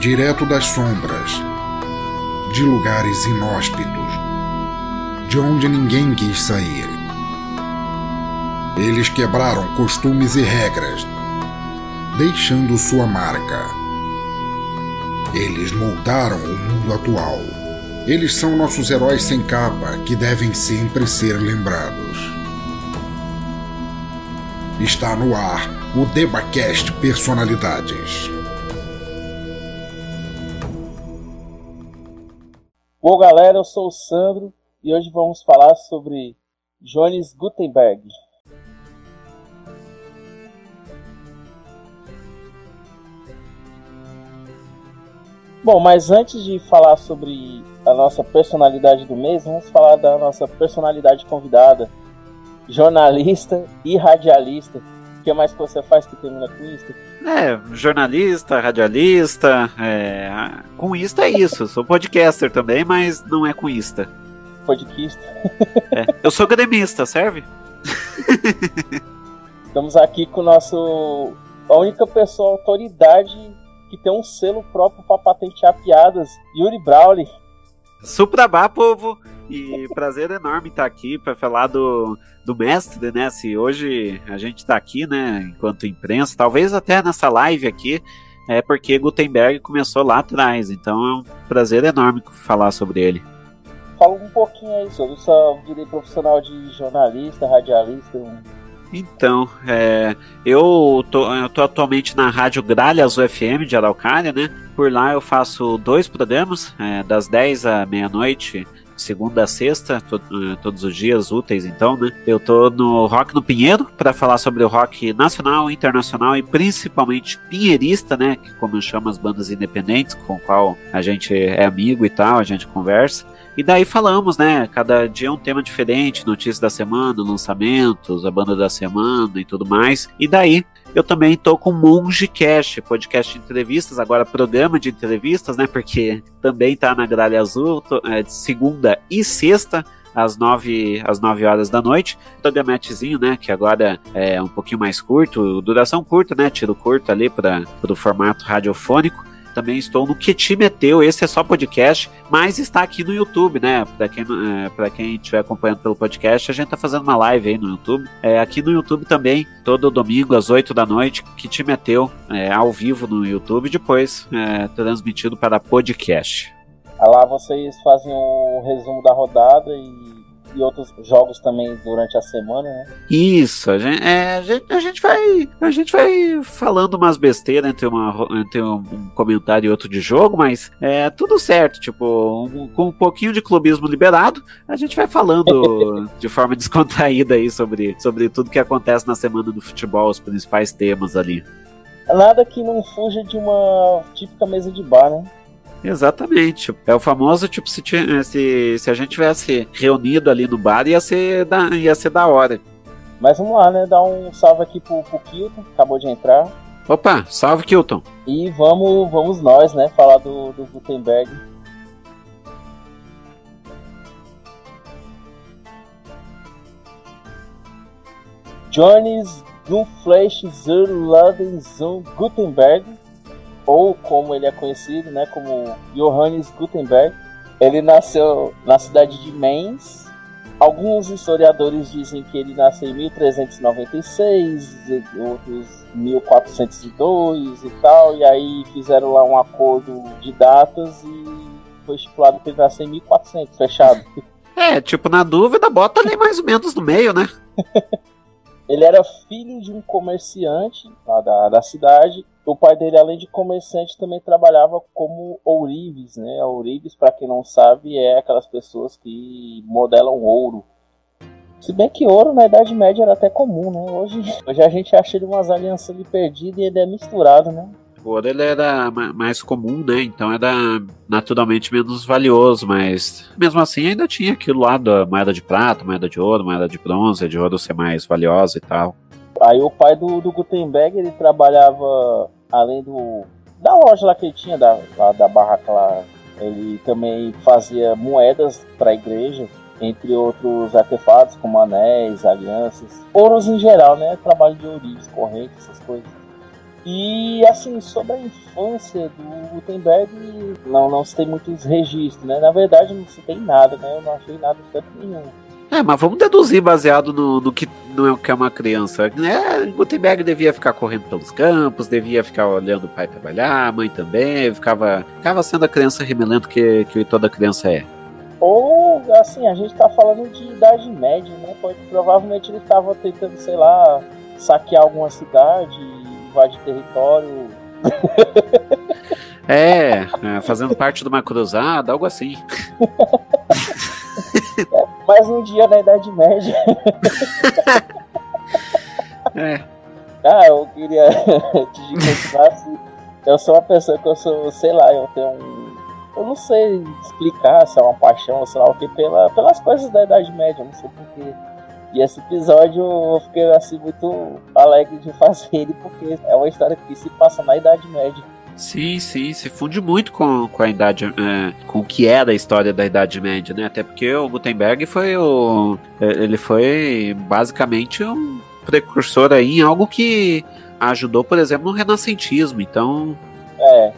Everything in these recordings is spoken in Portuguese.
direto das sombras, de lugares inóspitos, de onde ninguém quis sair. Eles quebraram costumes e regras, deixando sua marca. Eles moldaram o mundo atual. Eles são nossos heróis sem capa que devem sempre ser lembrados. Está no ar o Debacast Personalidades. Bom, galera, eu sou o Sandro e hoje vamos falar sobre Jones Gutenberg. Bom, mas antes de falar sobre a nossa personalidade do mês, vamos falar da nossa personalidade convidada, jornalista e radialista. O que mais que você faz que termina com isso? É, jornalista, radialista, é, com isto é isso. Sou podcaster também, mas não é com. Podquista. É, eu sou gremista, serve? Estamos aqui com o nosso. A única pessoa, autoridade que tem um selo próprio para patentear piadas, Yuri Brawley. Suprabá, povo! E prazer enorme estar aqui para falar do, do mestre, né? Se hoje a gente está aqui, né, enquanto imprensa, talvez até nessa live aqui, é porque Gutenberg começou lá atrás, então é um prazer enorme falar sobre ele. Fala um pouquinho aí sobre sua vida profissional de jornalista, radialista. Então, é, eu, tô, eu tô atualmente na Rádio Gralhas UFM de Araucária, né? Por lá eu faço dois programas, é, das 10 à meia-noite, segunda a sexta, to, uh, todos os dias úteis, então, né? Eu tô no Rock no Pinheiro para falar sobre o rock nacional, internacional e principalmente pinheirista, né? Que como eu chamo as bandas independentes, com qual a gente é amigo e tal, a gente conversa. E daí falamos, né? Cada dia é um tema diferente, notícias da semana, lançamentos, a banda da semana e tudo mais. E daí eu também tô com Monge Cash, podcast de entrevistas, agora programa de entrevistas, né? Porque também tá na Gralha Azul, tô, é, de segunda e sexta às 9, às 9 horas da noite. Programetezinho, né? Que agora é um pouquinho mais curto, duração curta, né? Tiro curto ali para o formato radiofônico. Também estou no Que Te Meteu, esse é só podcast, mas está aqui no YouTube, né? Para quem, é, quem estiver acompanhando pelo podcast, a gente tá fazendo uma live aí no YouTube. É, aqui no YouTube também, todo domingo às 8 da noite, Que Te Meteu, é, ao vivo no YouTube, depois é, transmitido para podcast. Lá vocês fazem o resumo da rodada e e outros jogos também durante a semana, né? Isso, a gente, é, a gente, a gente vai a gente vai falando umas besteiras entre, uma, entre um, comentário e outro de jogo, mas é tudo certo, tipo, um, com um pouquinho de clubismo liberado, a gente vai falando de forma descontraída aí sobre, sobre tudo que acontece na semana do futebol, os principais temas ali. Nada que não fuja de uma típica mesa de bar, né? Exatamente. É o famoso, tipo, se, se, se a gente tivesse reunido ali no bar, ia ser da, ia ser da hora. Mas vamos lá, né? Dar um salve aqui pro, pro Kilton, acabou de entrar. Opa, salve Kilton. E vamos, vamos nós, né? Falar do, do Gutenberg. Jones Gunfleisch zur Ladenson Gutenberg ou como ele é conhecido, né, como Johannes Gutenberg. Ele nasceu na cidade de Mainz. Alguns historiadores dizem que ele nasceu em 1396, outros 1402 e tal, e aí fizeram lá um acordo de datas e foi estipulado que ele nasceu em 1400, fechado. É, tipo, na dúvida, bota ali mais ou menos no meio, né? ele era filho de um comerciante lá da, da cidade o pai dele, além de comerciante, também trabalhava como ourives, né? Ourives, para quem não sabe, é aquelas pessoas que modelam ouro. Se bem que ouro na Idade Média era até comum, né? Hoje, hoje a gente acha ele umas alianças ali perdidas e ele é misturado, né? O ouro ele era mais comum, né? Então era naturalmente menos valioso, mas mesmo assim ainda tinha aquilo lá da moeda de prata, moeda de ouro, moeda de bronze, de ouro ser mais valiosa e tal. Aí o pai do, do Gutenberg, ele trabalhava além do da loja lá que ele tinha, da, lá, da barraca lá, ele também fazia moedas para a igreja, entre outros artefatos como anéis, alianças, ouros em geral, né? Trabalho de ourives, correntes, essas coisas. E assim, sobre a infância do Gutenberg, não, não se tem muitos registros, né? Na verdade, não se tem nada, né? Eu não achei nada de tanto nenhum. É, mas vamos deduzir baseado no, no que não é que é uma criança. Né? Gutenberg devia ficar correndo pelos campos, devia ficar olhando o pai trabalhar, a mãe também, ficava, ficava sendo a criança remelento que, que toda criança é. Ou, assim, a gente tá falando de idade média, né? Pode, provavelmente ele estava tentando, sei lá, saquear alguma cidade, invadir território. é, é, fazendo parte de uma cruzada, algo assim. mais um dia na Idade Média. é. Ah, eu queria te continuar assim. Eu sou uma pessoa que eu sou, sei lá, eu tenho um. Eu não sei explicar se é uma paixão ou sei lá o que, pela, pelas coisas da Idade Média, não sei porquê. E esse episódio eu fiquei assim muito alegre de fazer ele, porque é uma história que se passa na Idade Média. Sim, sim, se funde muito com, com a idade, é, com o que era a história da Idade Média, né? Até porque o Gutenberg foi o, é, ele foi basicamente um precursor aí em algo que ajudou, por exemplo, no renascentismo. Então, é.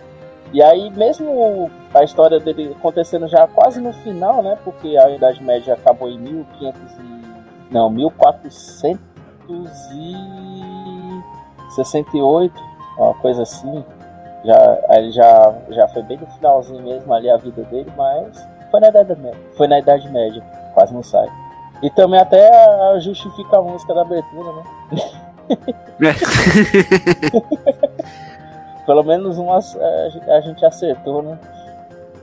E aí mesmo a história dele acontecendo já quase no final, né? Porque a Idade Média acabou em 1500 e não, 1468, uma coisa assim. Já, ele já, já foi bem no finalzinho mesmo ali a vida dele, mas foi na Idade Média. Foi na Idade Média, quase não sai. E também até justifica a música da abertura, né? Pelo menos umas a gente acertou, né?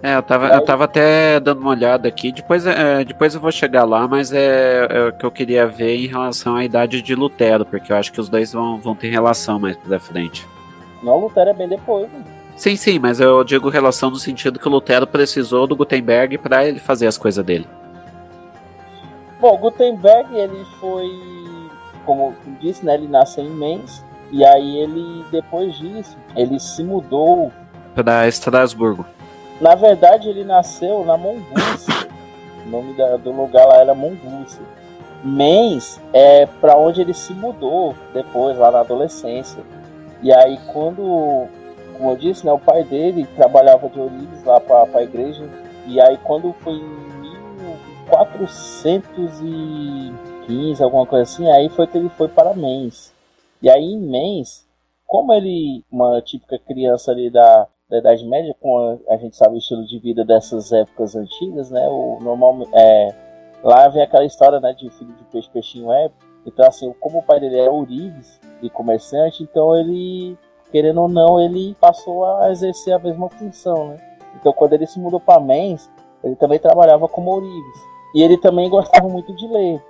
É, eu tava, eu tava até dando uma olhada aqui, depois, é, depois eu vou chegar lá, mas é, é, o que eu queria ver em relação à idade de Lutero, porque eu acho que os dois vão, vão ter relação mais pra frente. Não, Lutero é bem depois. Né? Sim, sim, mas eu digo relação no sentido que o Lutero precisou do Gutenberg para ele fazer as coisas dele. Bom, Gutenberg ele foi, como disse, né, ele nasceu em Mainz e aí ele depois disso ele se mudou para Estrasburgo. Na verdade ele nasceu na Mongúcia. o nome do lugar lá era Mongúcia. Mainz é para onde ele se mudou depois lá na adolescência. E aí quando, como eu disse, né, o pai dele trabalhava de Orives lá para a igreja. E aí quando foi em 1415, alguma coisa assim, aí foi que ele foi para Mainz. E aí em Mainz, como ele, uma típica criança ali da, da Idade Média, com a, a, gente sabe o estilo de vida dessas épocas antigas, né? O normal é lá vem aquela história, né, de filho de peixe peixinho é. Então assim, como o pai dele era ourives e comerciante, então ele, querendo ou não, ele passou a exercer a mesma função, né? Então quando ele se mudou para Mainz, ele também trabalhava como ourives. E ele também gostava muito de ler.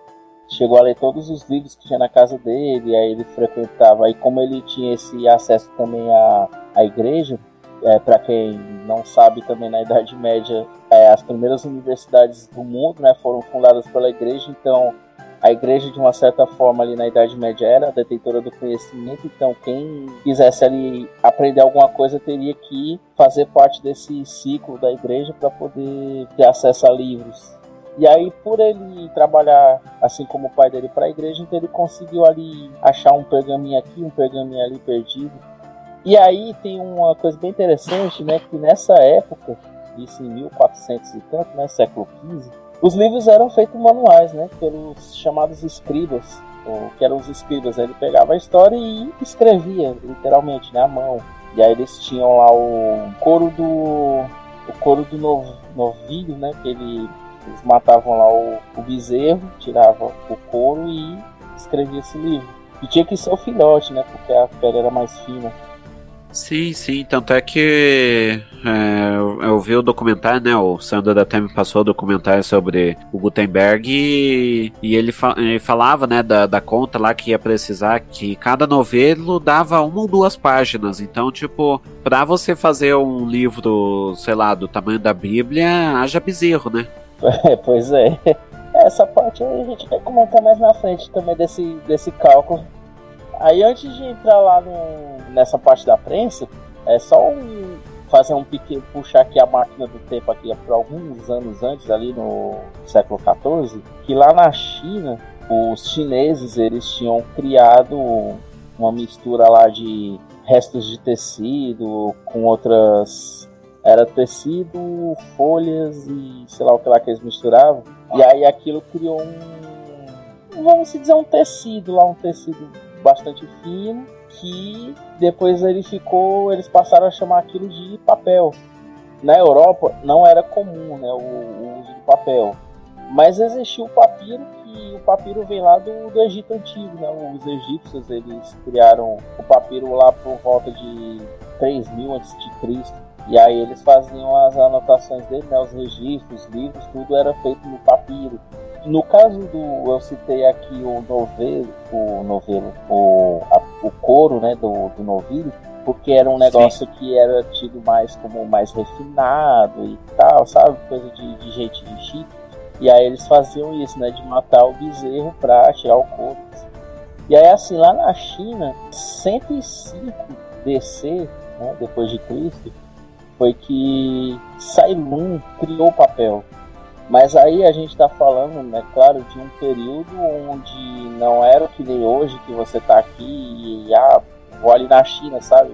Chegou a ler todos os livros que tinha na casa dele, aí ele frequentava. E como ele tinha esse acesso também à, à igreja, é, para quem não sabe também na Idade Média, é, as primeiras universidades do mundo né, foram fundadas pela igreja, então a igreja, de uma certa forma, ali na Idade Média era detentora do conhecimento, então quem quisesse ali aprender alguma coisa teria que fazer parte desse ciclo da igreja para poder ter acesso a livros. E aí, por ele trabalhar assim como o pai dele para a igreja, então ele conseguiu ali achar um pergaminho aqui, um pergaminho ali perdido. E aí tem uma coisa bem interessante, né, que nessa época, isso em 1400 e tanto, né, século XV, os livros eram feitos manuais, né, pelos chamados escribas, ou que eram os escribas. Ele pegava a história e escrevia, literalmente, né, mão. E aí eles tinham lá o coro do o coro do novilho, né, que ele eles matavam lá o, o bezerro, tiravam o couro e escreviam esse livro. E tinha que ser o filhote, né? Porque a pele era mais fina. Sim, sim, tanto é que é, eu, eu, vi o documentário, né? O Sandro até me passou o documentário sobre o Gutenberg e, e ele, fa ele, falava, né, da, da conta lá que ia precisar que cada novelo dava uma ou duas páginas. Então, tipo, pra você fazer um livro, sei lá, do tamanho da Bíblia, haja bezerro, né? É, pois é. Essa parte a gente vai comentar mais na frente também desse, desse cálculo. Aí antes de entrar lá no, nessa parte da prensa, é só um, fazer um pequeno puxar aqui a máquina do tempo aqui por alguns anos antes, ali no século XIV, que lá na China os chineses eles tinham criado uma mistura lá de restos de tecido com outras. Era tecido, folhas e sei lá o que lá que eles misturavam. E aí aquilo criou um. Vamos dizer um tecido lá, um tecido bastante fino. Que depois ele ficou. Eles passaram a chamar aquilo de papel. Na Europa não era comum né, o, o uso do papel. Mas existiu o papiro que o papiro vem lá do, do Egito antigo, né? Os egípcios eles criaram o papiro lá por volta de 3000 a.C. E aí eles faziam as anotações dele, né? Os registros, os livros, tudo era feito no papiro. No caso do, eu citei aqui o novelo, o novelo, o, a, o couro, né, do, do novilho, porque era um negócio Sim. que era tido mais como mais refinado e tal, sabe? Coisa de, de gente de chique. E aí eles faziam isso, né? De matar o bezerro para tirar o couro. E aí, assim, lá na China, 105 DC, né, depois de Cristo, foi que Sailun criou o papel. Mas aí a gente está falando, né, claro, de um período onde não era que nem hoje, que você está aqui e ah, vou ali na China, sabe?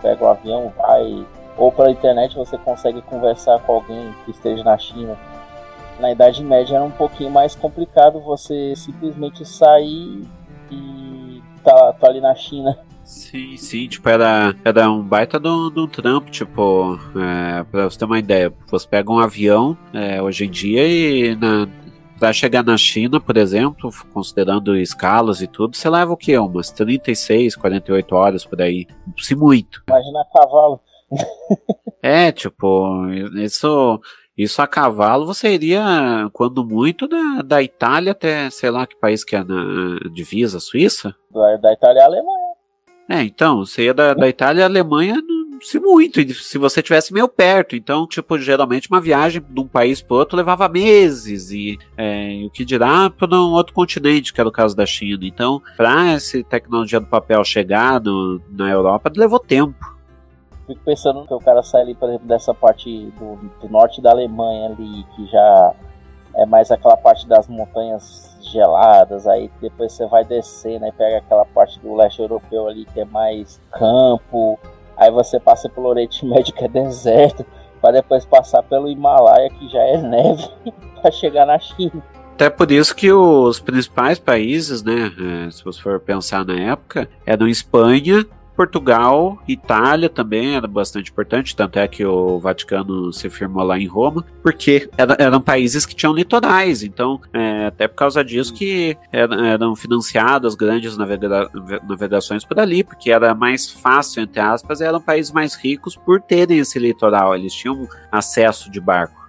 Pega o um avião, vai. Ou pela internet você consegue conversar com alguém que esteja na China na Idade Média era um pouquinho mais complicado você simplesmente sair e tá, tá ali na China. Sim, sim, tipo, era, era um baita do, do trampo, tipo, é, pra você ter uma ideia, você pega um avião é, hoje em dia e na, pra chegar na China, por exemplo, considerando escalas e tudo, você leva o quê? Umas 36, 48 horas por aí, se muito. Imagina cavalo. é, tipo, isso isso a cavalo você iria, quando muito, da, da Itália até, sei lá que país que é na divisa, Suíça? Da, da Itália à Alemanha. É, então, você ia da, da Itália à Alemanha se muito, se você tivesse meio perto. Então, tipo, geralmente uma viagem de um país para outro levava meses e é, o que dirá para um outro continente, que era o caso da China. Então, para essa tecnologia do papel chegar no, na Europa, levou tempo fico pensando que o cara sai ali, por exemplo, dessa parte do, do, norte da Alemanha ali, que já é mais aquela parte das montanhas geladas, aí depois você vai descer, né, pega aquela parte do leste europeu ali que é mais campo, aí você passa pelo Oriente Médio que é deserto, para depois passar pelo Himalaia que já é neve, para chegar na China. Até por isso que os principais países, né, é, se você for pensar na época, eram Espanha, Portugal, Itália também era bastante importante, tanto é que o Vaticano se firmou lá em Roma, porque era, eram países que tinham litorais, então é, até por causa disso que eram, eram financiadas grandes navega navegações por ali, porque era mais fácil, entre aspas, eram países mais ricos por terem esse litoral, eles tinham acesso de barco.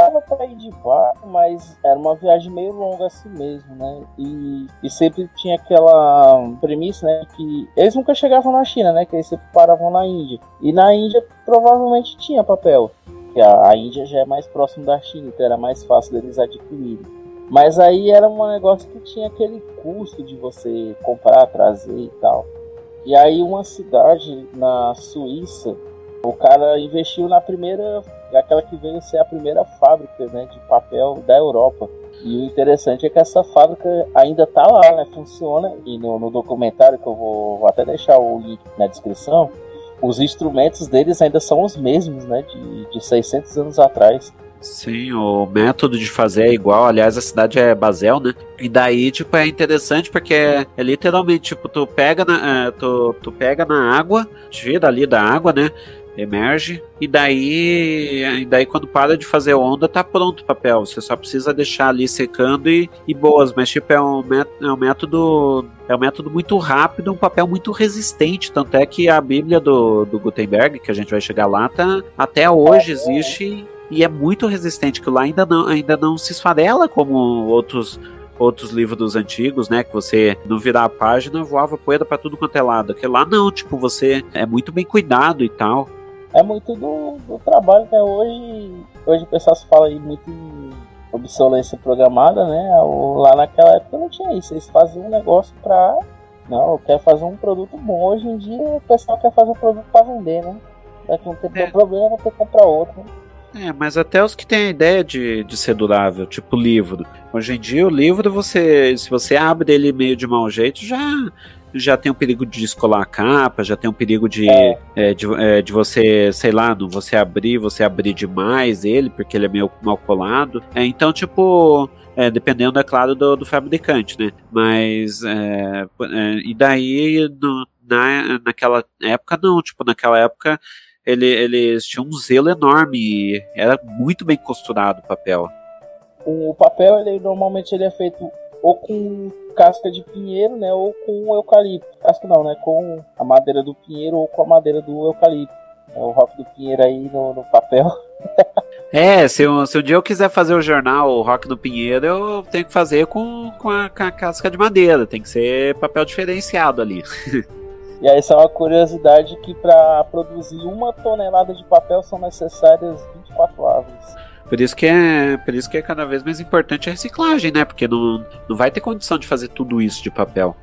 Dava para ir de barco, mas era uma viagem meio longa assim mesmo, né? E, e sempre tinha aquela premissa, né? Que eles nunca chegavam na China, né? Que eles sempre paravam na Índia. E na Índia provavelmente tinha papel. Que a, a Índia já é mais próximo da China, então era mais fácil deles adquirirem. Mas aí era um negócio que tinha aquele custo de você comprar, trazer e tal. E aí uma cidade na Suíça, o cara investiu na primeira aquela que veio ser a primeira fábrica né, de papel da Europa. E o interessante é que essa fábrica ainda está lá, né, funciona. E no, no, documentário, que eu vou, vou até deixar o link na descrição, os instrumentos deles ainda são os mesmos, né, de, de 600 anos atrás. Sim, o método de fazer é igual. Aliás, a cidade é Basel, né? E daí, tipo, é interessante porque é, é literalmente, tipo, tu pega na, é, tu, tu pega na água, tira ali da água, né? Emerge e daí, e daí quando para de fazer onda tá pronto o papel. Você só precisa deixar ali secando e, e boas, mas tipo é um, é um método é um método muito rápido, um papel muito resistente, tanto é que a Bíblia do, do Gutenberg, que a gente vai chegar lá, tá, até hoje existe e é muito resistente, que lá ainda não, ainda não se esfarela como outros outros livros antigos, né? Que você não virar a página voava poeira para tudo quanto é lado. Que lá não, tipo, você é muito bem cuidado e tal é muito do, do trabalho, né? Hoje, hoje o pessoal se fala aí muito em obsolescência programada, né? Lá naquela época não tinha isso. Eles faziam um negócio pra. Não, quer fazer um produto bom. Hoje em dia o pessoal quer fazer um produto pra vender, né? Daqui um tempo é. problema, vai ter que comprar outro. Né? É, mas até os que têm a ideia de, de ser durável, tipo livro. Hoje em dia, o livro, você, se você abre ele meio de mau jeito, já já tem o perigo de descolar a capa, já tem o perigo de, é. É, de, é, de, você, sei lá, não você abrir, você abrir demais ele, porque ele é meio mal colado. É, então, tipo, é, dependendo, é claro, do, do fabricante, né? Mas, é, é, e daí, no, na, naquela época, não, tipo, naquela época ele, eles tinham um zelo enorme e era muito bem costurado o papel. O papel, ele normalmente ele é feito ou com casca de pinheiro, né, ou com eucalipto. Casca não, né, com a madeira do pinheiro ou com a madeira do eucalipto. É o rock do pinheiro aí no, no papel. É, se, eu, se um dia eu quiser fazer o jornal o Rock do Pinheiro, eu tenho que fazer com, com, a, com a casca de madeira. Tem que ser papel diferenciado ali. E aí, essa é uma curiosidade que para produzir uma tonelada de papel são necessárias 24 árvores. Por isso que é, por isso que é cada vez mais importante a reciclagem, né? Porque não, não vai ter condição de fazer tudo isso de papel.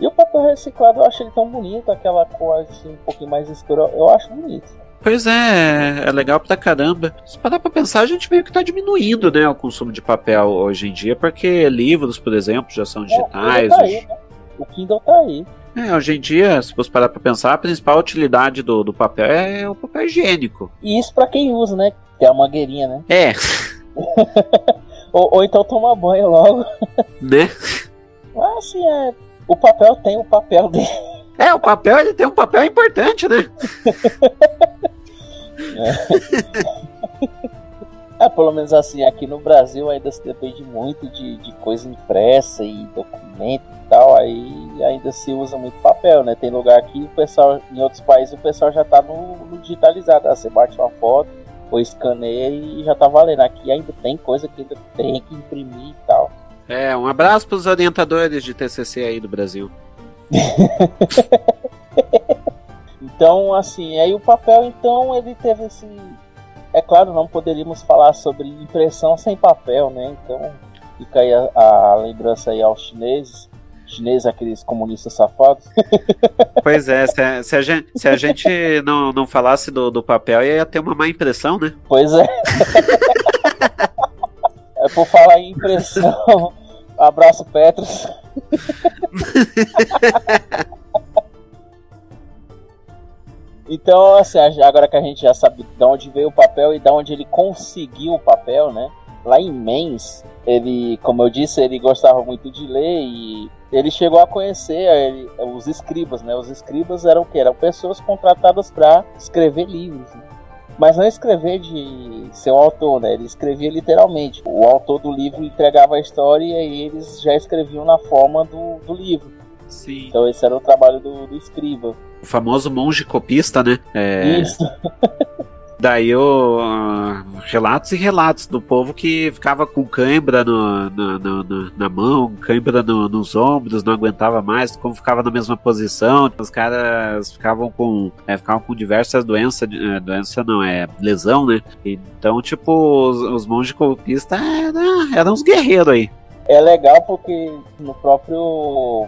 E o papel reciclado eu acho ele tão bonito, aquela cor assim um pouquinho mais escura, eu acho bonito. Pois é, é legal pra caramba. Se parar pra pensar, a gente meio que tá diminuindo, né, o consumo de papel hoje em dia, porque livros, por exemplo, já são digitais. É, o, Kindle tá aí, né? o Kindle tá aí. É, hoje em dia, se você parar pra pensar, a principal utilidade do, do papel é o papel higiênico. E isso pra quem usa, né? Que é a mangueirinha, né? É. ou, ou, então tomar banho logo. Né? Mas assim, é, o papel tem o papel dele. É, o papel ele tem um papel importante, né? é. é, pelo menos assim, aqui no Brasil ainda se depende muito de, de coisa impressa e documento e tal, aí ainda se usa muito papel, né? Tem lugar que o pessoal, em outros países, o pessoal já tá no, no digitalizado, ah, você bate uma foto, ou escaneia e já tá valendo. Aqui ainda tem coisa que ainda tem que imprimir e tal. É, um abraço para os orientadores de TCC aí do Brasil. então, assim, aí o papel, então, ele teve esse. É claro, não poderíamos falar sobre impressão sem papel, né? Então, fica aí a, a lembrança aí aos chineses. Chineses, aqueles comunistas safados. Pois é, se a, se a gente, se a gente não, não falasse do, do papel, ia ter uma má impressão, né? Pois é. é por falar em impressão. Abraço, Petros. então, assim, agora que a gente já sabe de onde veio o papel e de onde ele conseguiu o papel, né? Lá em Mens, ele, como eu disse, ele gostava muito de ler e ele chegou a conhecer ele, os escribas, né? Os escribas eram o quê? Eram pessoas contratadas para escrever livros. Né? Mas não escrever de ser um autor, né? Ele escrevia literalmente. O autor do livro entregava a história e eles já escreviam na forma do, do livro. Sim. Então esse era o trabalho do, do escriba. O famoso monge copista, né? É... Isso. Daí o uh, relatos e relatos do povo que ficava com cãibra no, no, no, na mão, cãibra nos ombros, não aguentava mais, como ficava na mesma posição. Os caras ficavam com, é, ficavam com diversas doenças, é, doença não, é lesão, né? Então, tipo, os, os monges copistas eram, eram uns guerreiros aí. É legal porque no próprio.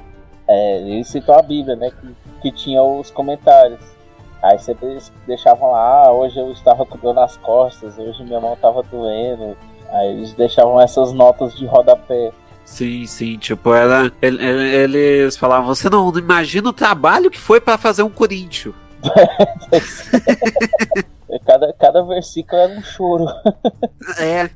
É, ele citou a Bíblia, né? Que, que tinha os comentários Aí sempre eles deixavam lá, ah, hoje eu estava com dor nas costas, hoje minha mão estava doendo. Aí eles deixavam essas notas de rodapé. Sim, sim, tipo, era, eles falavam, você não imagina o trabalho que foi para fazer um Corinthians. cada, cada versículo era um choro. É,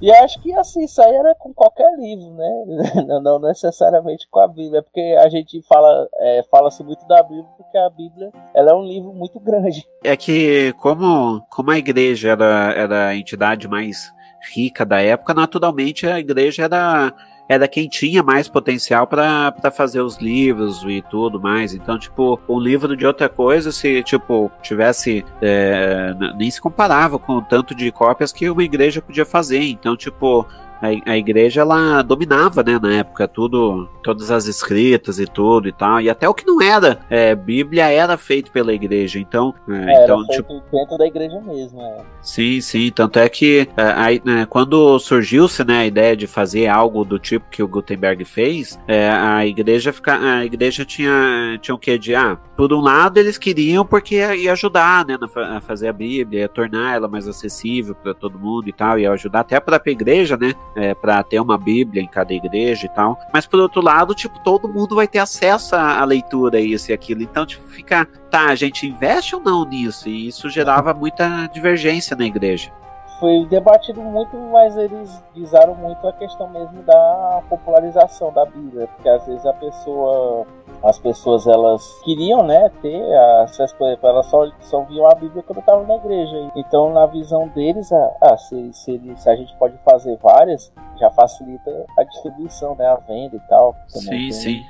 e acho que assim, isso aí era com qualquer livro, né? Não, necessariamente com a Bíblia, porque a gente fala, é, fala-se muito da Bíblia, porque a Bíblia ela é um livro muito grande. É que como, como a igreja era, era a entidade mais rica da época, naturalmente a igreja era era quem tinha mais potencial para fazer os livros e tudo mais. Então, tipo, um livro de outra coisa, se, tipo, tivesse. É, nem se comparava com o tanto de cópias que uma igreja podia fazer. Então, tipo, a, a igreja ela dominava, né, na época, tudo, todas as escritas e tudo e tal, e até o que não era, é, Bíblia era feito pela igreja, então, é, é então tipo, dentro da igreja mesmo, é. Sim, sim, tanto é que é, aí, né, quando surgiu-se, né, a ideia de fazer algo do tipo que o Gutenberg fez, é, a igreja fica, a igreja tinha, tinha o que de, ah, por um lado eles queriam porque ia, ia ajudar, né, a fazer a Bíblia, ia tornar ela mais acessível para todo mundo e tal, ia ajudar até a própria igreja, né, é, para ter uma Bíblia em cada igreja e tal. Mas por outro lado, tipo, todo mundo vai ter acesso à, leitura, isso e aquilo. Então, tipo, fica, tá, a gente investe ou não nisso? E isso gerava muita divergência na igreja foi debatido muito, mas eles visaram muito a questão mesmo da popularização da Bíblia, porque às vezes a pessoa, as pessoas elas queriam, né, ter acesso, por exemplo, elas só, só viam a Bíblia quando estavam na igreja. Então, na visão deles, ah, se, se, se a gente pode fazer várias, já facilita a distribuição, né, a venda e tal. Sim, tem, sim.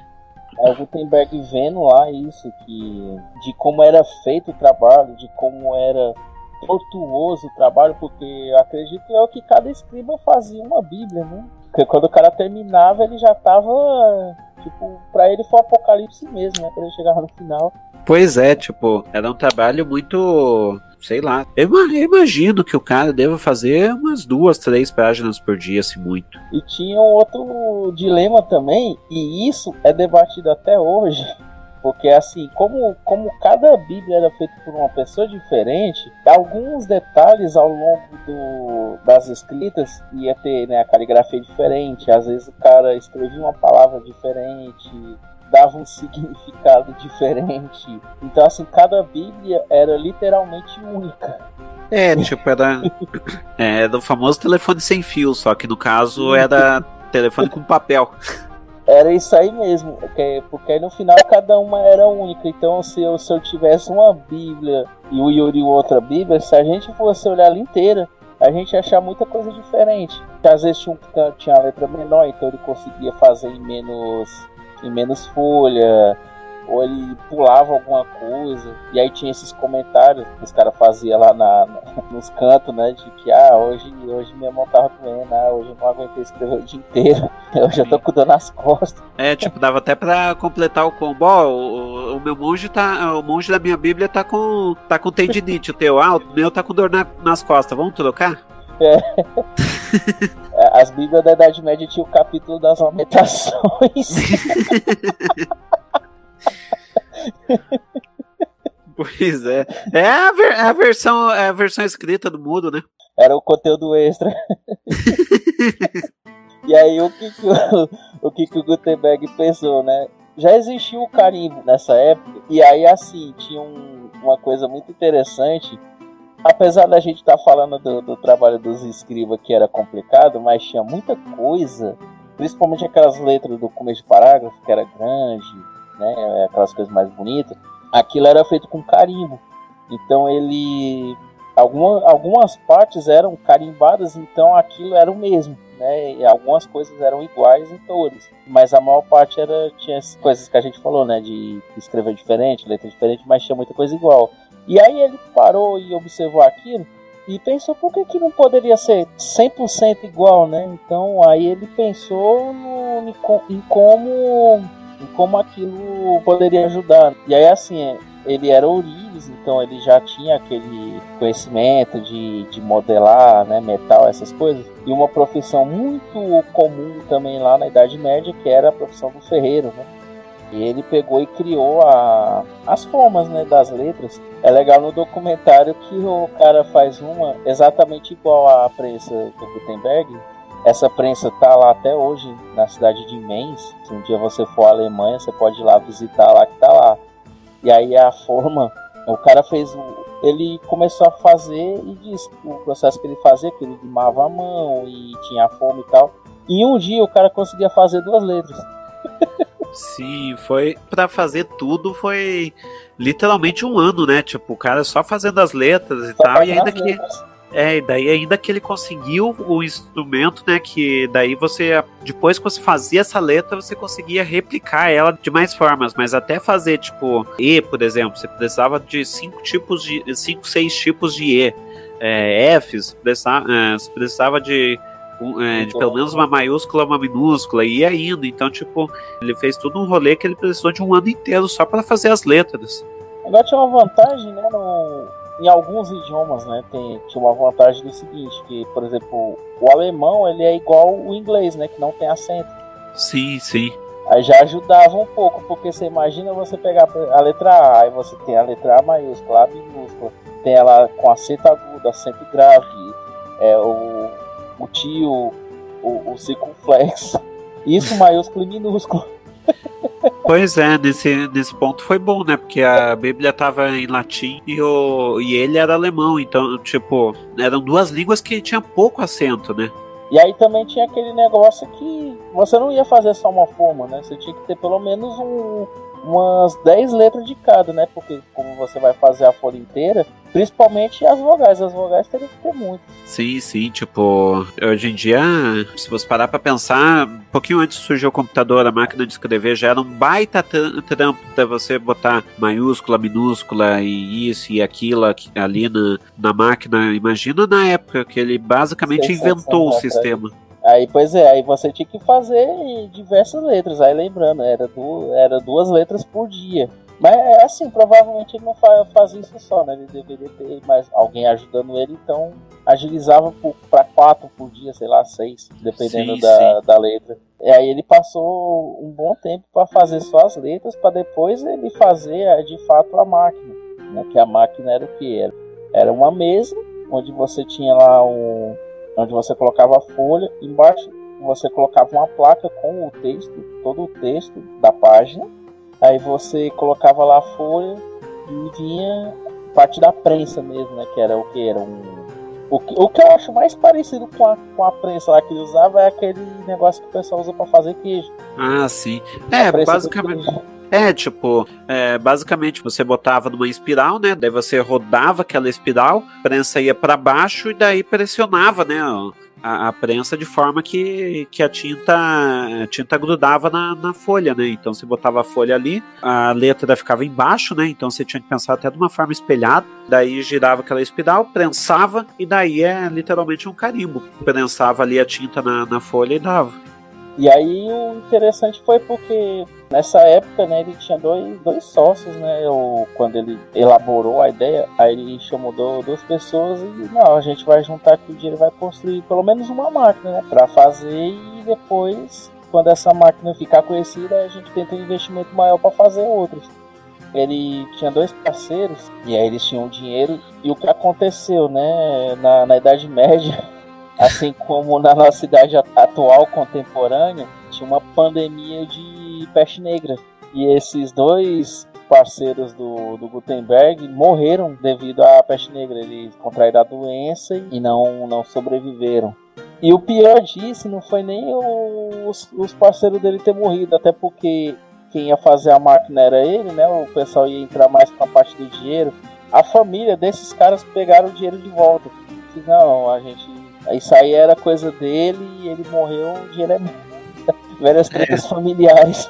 Aí o Gutenberg vendo lá isso, que de como era feito o trabalho, de como era tortuoso o trabalho, porque acredito eu que cada escriba fazia uma Bíblia, né? Porque quando o cara terminava, ele já tava. Tipo, pra ele foi o apocalipse mesmo, né? Quando ele chegava no final. Pois é, tipo, era um trabalho muito. Sei lá. Eu imagino que o cara deva fazer umas duas, três páginas por dia, se muito. E tinha um outro dilema também, e isso é debatido até hoje porque assim, como, como cada Bíblia era feita por uma pessoa diferente, alguns detalhes ao longo do, das escritas ia ter né, a caligrafia diferente, às vezes o cara escrevia uma palavra diferente, dava um significado diferente. Então assim, cada Bíblia era literalmente única. É, tipo, era, é, era o famoso telefone sem fio, só que no caso era telefone com papel. Era isso aí mesmo, porque, porque no final cada uma era única. Então, se eu, se eu tivesse uma Bíblia e o Yuri outra Bíblia, se a gente fosse olhar ela inteira, a gente ia achar muita coisa diferente. Às vezes tinha, um, tinha a letra menor, então ele conseguia fazer em menos, em menos folha ou ele pulava alguma coisa, e aí tinha esses comentários que os caras faziam lá na, na, nos cantos, né? De que, ah, hoje, hoje minha mão tava doendo, ah, hoje eu não aguentei escrever o dia inteiro, hoje eu tô com dor nas costas. É, tipo, dava até pra completar o combo, ó, o, o, meu monge tá, o monge da minha bíblia tá com, tá com tendinite, o teu, ah, o meu tá com dor na, nas costas, vamos trocar? É. As Bíblias da Idade Média tinham o capítulo das lamentações. Pois é. É a, ver, é a, versão, é a versão escrita do mudo, né? Era o conteúdo extra. e aí o que, que o, o que, que o Gutenberg pensou, né? Já existiu o carimbo nessa época, e aí assim, tinha um, uma coisa muito interessante. Apesar da gente estar tá falando do, do trabalho dos escribas que era complicado, mas tinha muita coisa, principalmente aquelas letras do começo de parágrafo, que era grande, né, aquelas coisas mais bonitas, aquilo era feito com carimbo. Então ele alguma, algumas partes eram carimbadas, então aquilo era o mesmo, né? E algumas coisas eram iguais em todas, mas a maior parte era tinha coisas que a gente falou, né, de escrever diferente, letra diferente, mas tinha muita coisa igual. E aí ele parou e observou aquilo e pensou por que, que não poderia ser 100% igual, né? Então aí ele pensou no, em como como aquilo poderia ajudar. E aí, assim, ele era ourives, então ele já tinha aquele conhecimento de, de modelar né, metal, essas coisas. E uma profissão muito comum também lá na Idade Média, que era a profissão do ferreiro, né? E ele pegou e criou a, as formas né, das letras. É legal no documentário que o cara faz uma exatamente igual à prensa do Gutenberg, essa prensa tá lá até hoje na cidade de Mainz. Se um dia você for à Alemanha, você pode ir lá visitar lá que tá lá. E aí a forma, o cara fez ele começou a fazer e disse o processo que ele fazia, que ele limava a mão e tinha fome e tal. E um dia o cara conseguia fazer duas letras. Sim, foi para fazer tudo foi literalmente um ano, né? Tipo, o cara só fazendo as letras e só tal, e ainda que letras. É, e daí ainda que ele conseguiu o instrumento, né? Que daí você, depois que você fazia essa letra, você conseguia replicar ela de mais formas. Mas até fazer, tipo, E, por exemplo, você precisava de cinco tipos de. cinco, seis tipos de E. É, Fs, precisava, é, você precisava de é, de pelo menos uma maiúscula, uma minúscula, e ia indo. Então, tipo, ele fez todo um rolê que ele precisou de um ano inteiro só para fazer as letras. Agora tinha uma vantagem, né, no, em alguns idiomas, né, tem, tinha uma vantagem do seguinte, que, por exemplo, o alemão, ele é igual o inglês, né, que não tem acento. Sim, sim. Aí já ajudava um pouco, porque você imagina você pegar a letra A, aí você tem a letra A maiúscula, A minúscula, tem ela com acento agudo, acento grave, é, o, o tio, o, o circunflexo. Isso maiúsculo e minúsculo. Pois é, nesse, nesse ponto foi bom, né? Porque a Bíblia estava em latim e, o, e ele era alemão, então, tipo, eram duas línguas que tinham pouco acento, né? E aí também tinha aquele negócio que você não ia fazer só uma forma, né? Você tinha que ter pelo menos um, umas 10 letras de cada, né? Porque como você vai fazer a folha inteira, principalmente as vogais, as vogais teriam que ter muito. Sim, sim, tipo, hoje em dia, se você parar pra pensar, um pouquinho antes de surgir o computador, a máquina de escrever já era um baita trampo pra você botar maiúscula, minúscula e isso e aquilo ali na, na máquina. Imagina na época que ele basicamente inventou o sistema. Aí, pois é, aí você tinha que fazer diversas letras. Aí lembrando, era, du era duas letras por dia. Mas é assim, provavelmente ele não faz, faz isso só, né? Ele deveria ter mais alguém ajudando ele, então agilizava para quatro por dia, sei lá, seis, dependendo sim, da, sim. da letra. E aí ele passou um bom tempo para fazer só as letras, para depois ele fazer de fato a máquina. Né? Que a máquina era o que era? Era uma mesa onde você tinha lá um, onde você colocava a folha, embaixo você colocava uma placa com o texto, todo o texto da página, aí você colocava lá a folha e vinha parte da prensa mesmo, né? Que era o que era um o que, o que eu acho mais parecido com a, com a prensa lá que ele usava é aquele negócio que o pessoal usa para fazer queijo. Ah, sim. É, basicamente. É, tipo, é, basicamente você botava numa espiral, né? Daí você rodava aquela espiral, a prensa ia para baixo e daí pressionava, né? A, a, prensa de forma que, que a tinta a tinta grudava na, na folha, né? Então você botava a folha ali, a letra ficava embaixo, né? Então você tinha que pensar até de uma forma espelhada. Daí girava aquela espiral, prensava e daí é literalmente um carimbo. Prensava ali a tinta na, na folha e dava. E aí o interessante foi porque nessa época, né, ele tinha dois, dois sócios, né? Eu, quando ele elaborou a ideia, aí ele chamou duas pessoas e não, a gente vai juntar aqui o dinheiro vai construir pelo menos uma máquina, né, para fazer e depois quando essa máquina ficar conhecida, a gente tenta um investimento maior para fazer outras. Ele tinha dois parceiros e aí eles tinham dinheiro e o que aconteceu, né, na, na Idade Média Assim como na nossa idade atual, contemporânea, tinha uma pandemia de peste negra. E esses dois parceiros do, do Gutenberg morreram devido à peste negra. Eles contraíram a doença e não, não sobreviveram. E o pior disso não foi nem os, os parceiros dele ter morrido, até porque quem ia fazer a máquina era ele, né? O pessoal ia entrar mais com a parte do dinheiro. A família desses caras pegaram o dinheiro de volta. Não, a gente isso aí era coisa dele e ele morreu diretamente. Várias tretas é. familiares.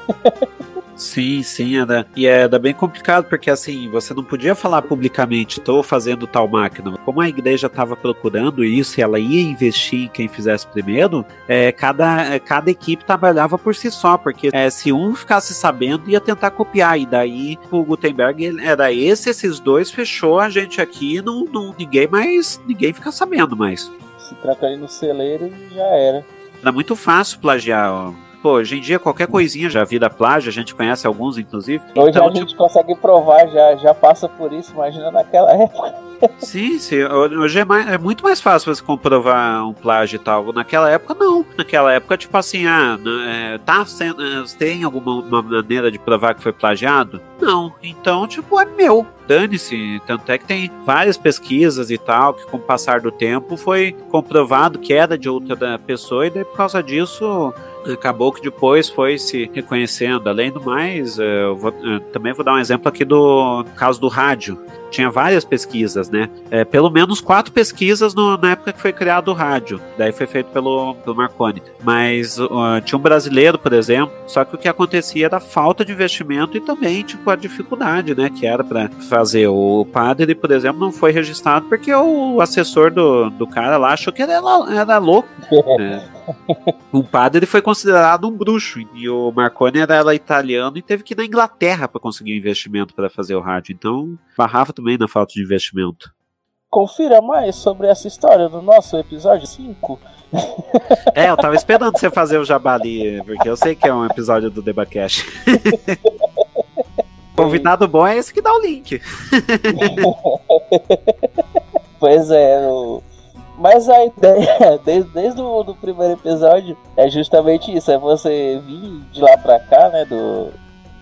Sim, sim, era. E era bem complicado, porque assim, você não podia falar publicamente, estou fazendo tal máquina. Como a igreja estava procurando isso e ela ia investir em quem fizesse primeiro, é, cada, cada equipe trabalhava por si só, porque é, se um ficasse sabendo, ia tentar copiar. E daí o Gutenberg era esse, esses dois, fechou a gente aqui, não, não, ninguém mais, ninguém fica sabendo mais se ali no celeiro e já era. Era muito fácil plagiar, ó. Pô, hoje em dia qualquer coisinha já vira plágio, a gente conhece alguns, inclusive. Hoje então, a gente tipo... consegue provar, já, já passa por isso, imagina naquela época. Sim, sim. Hoje é, mais, é, muito mais fácil você comprovar um plágio e tal. Naquela época, não. Naquela época, tipo assim, ah, é, tá sendo, é, tem alguma maneira de provar que foi plagiado? Não. Então, tipo, é meu. Dane-se. Tanto é que tem várias pesquisas e tal, que com o passar do tempo foi comprovado que era de outra pessoa, e daí por causa disso acabou que depois foi se reconhecendo. Além do mais, eu vou, eu também vou dar um exemplo aqui do caso do rádio tinha várias pesquisas, né? É, pelo menos quatro pesquisas no, na época que foi criado o rádio. Daí foi feito pelo, pelo Marconi. Mas uh, tinha um brasileiro, por exemplo, só que o que acontecia era falta de investimento e também, tipo, a dificuldade, né? Que era para fazer. O padre, por exemplo, não foi registrado porque o assessor do, do cara lá achou que era, era louco. é. O padre foi considerado um bruxo e o Marconi era italiano e teve que ir na Inglaterra para conseguir investimento para fazer o rádio. Então, barrava também na falta de investimento. Confira mais sobre essa história no nosso episódio 5. É, eu tava esperando você fazer o jabali, porque eu sei que é um episódio do Debacash. Convidado bom é esse que dá o link. pois é, o Mas a ideia, desde, desde o do primeiro episódio, é justamente isso: é você vir de lá pra cá, né? Do,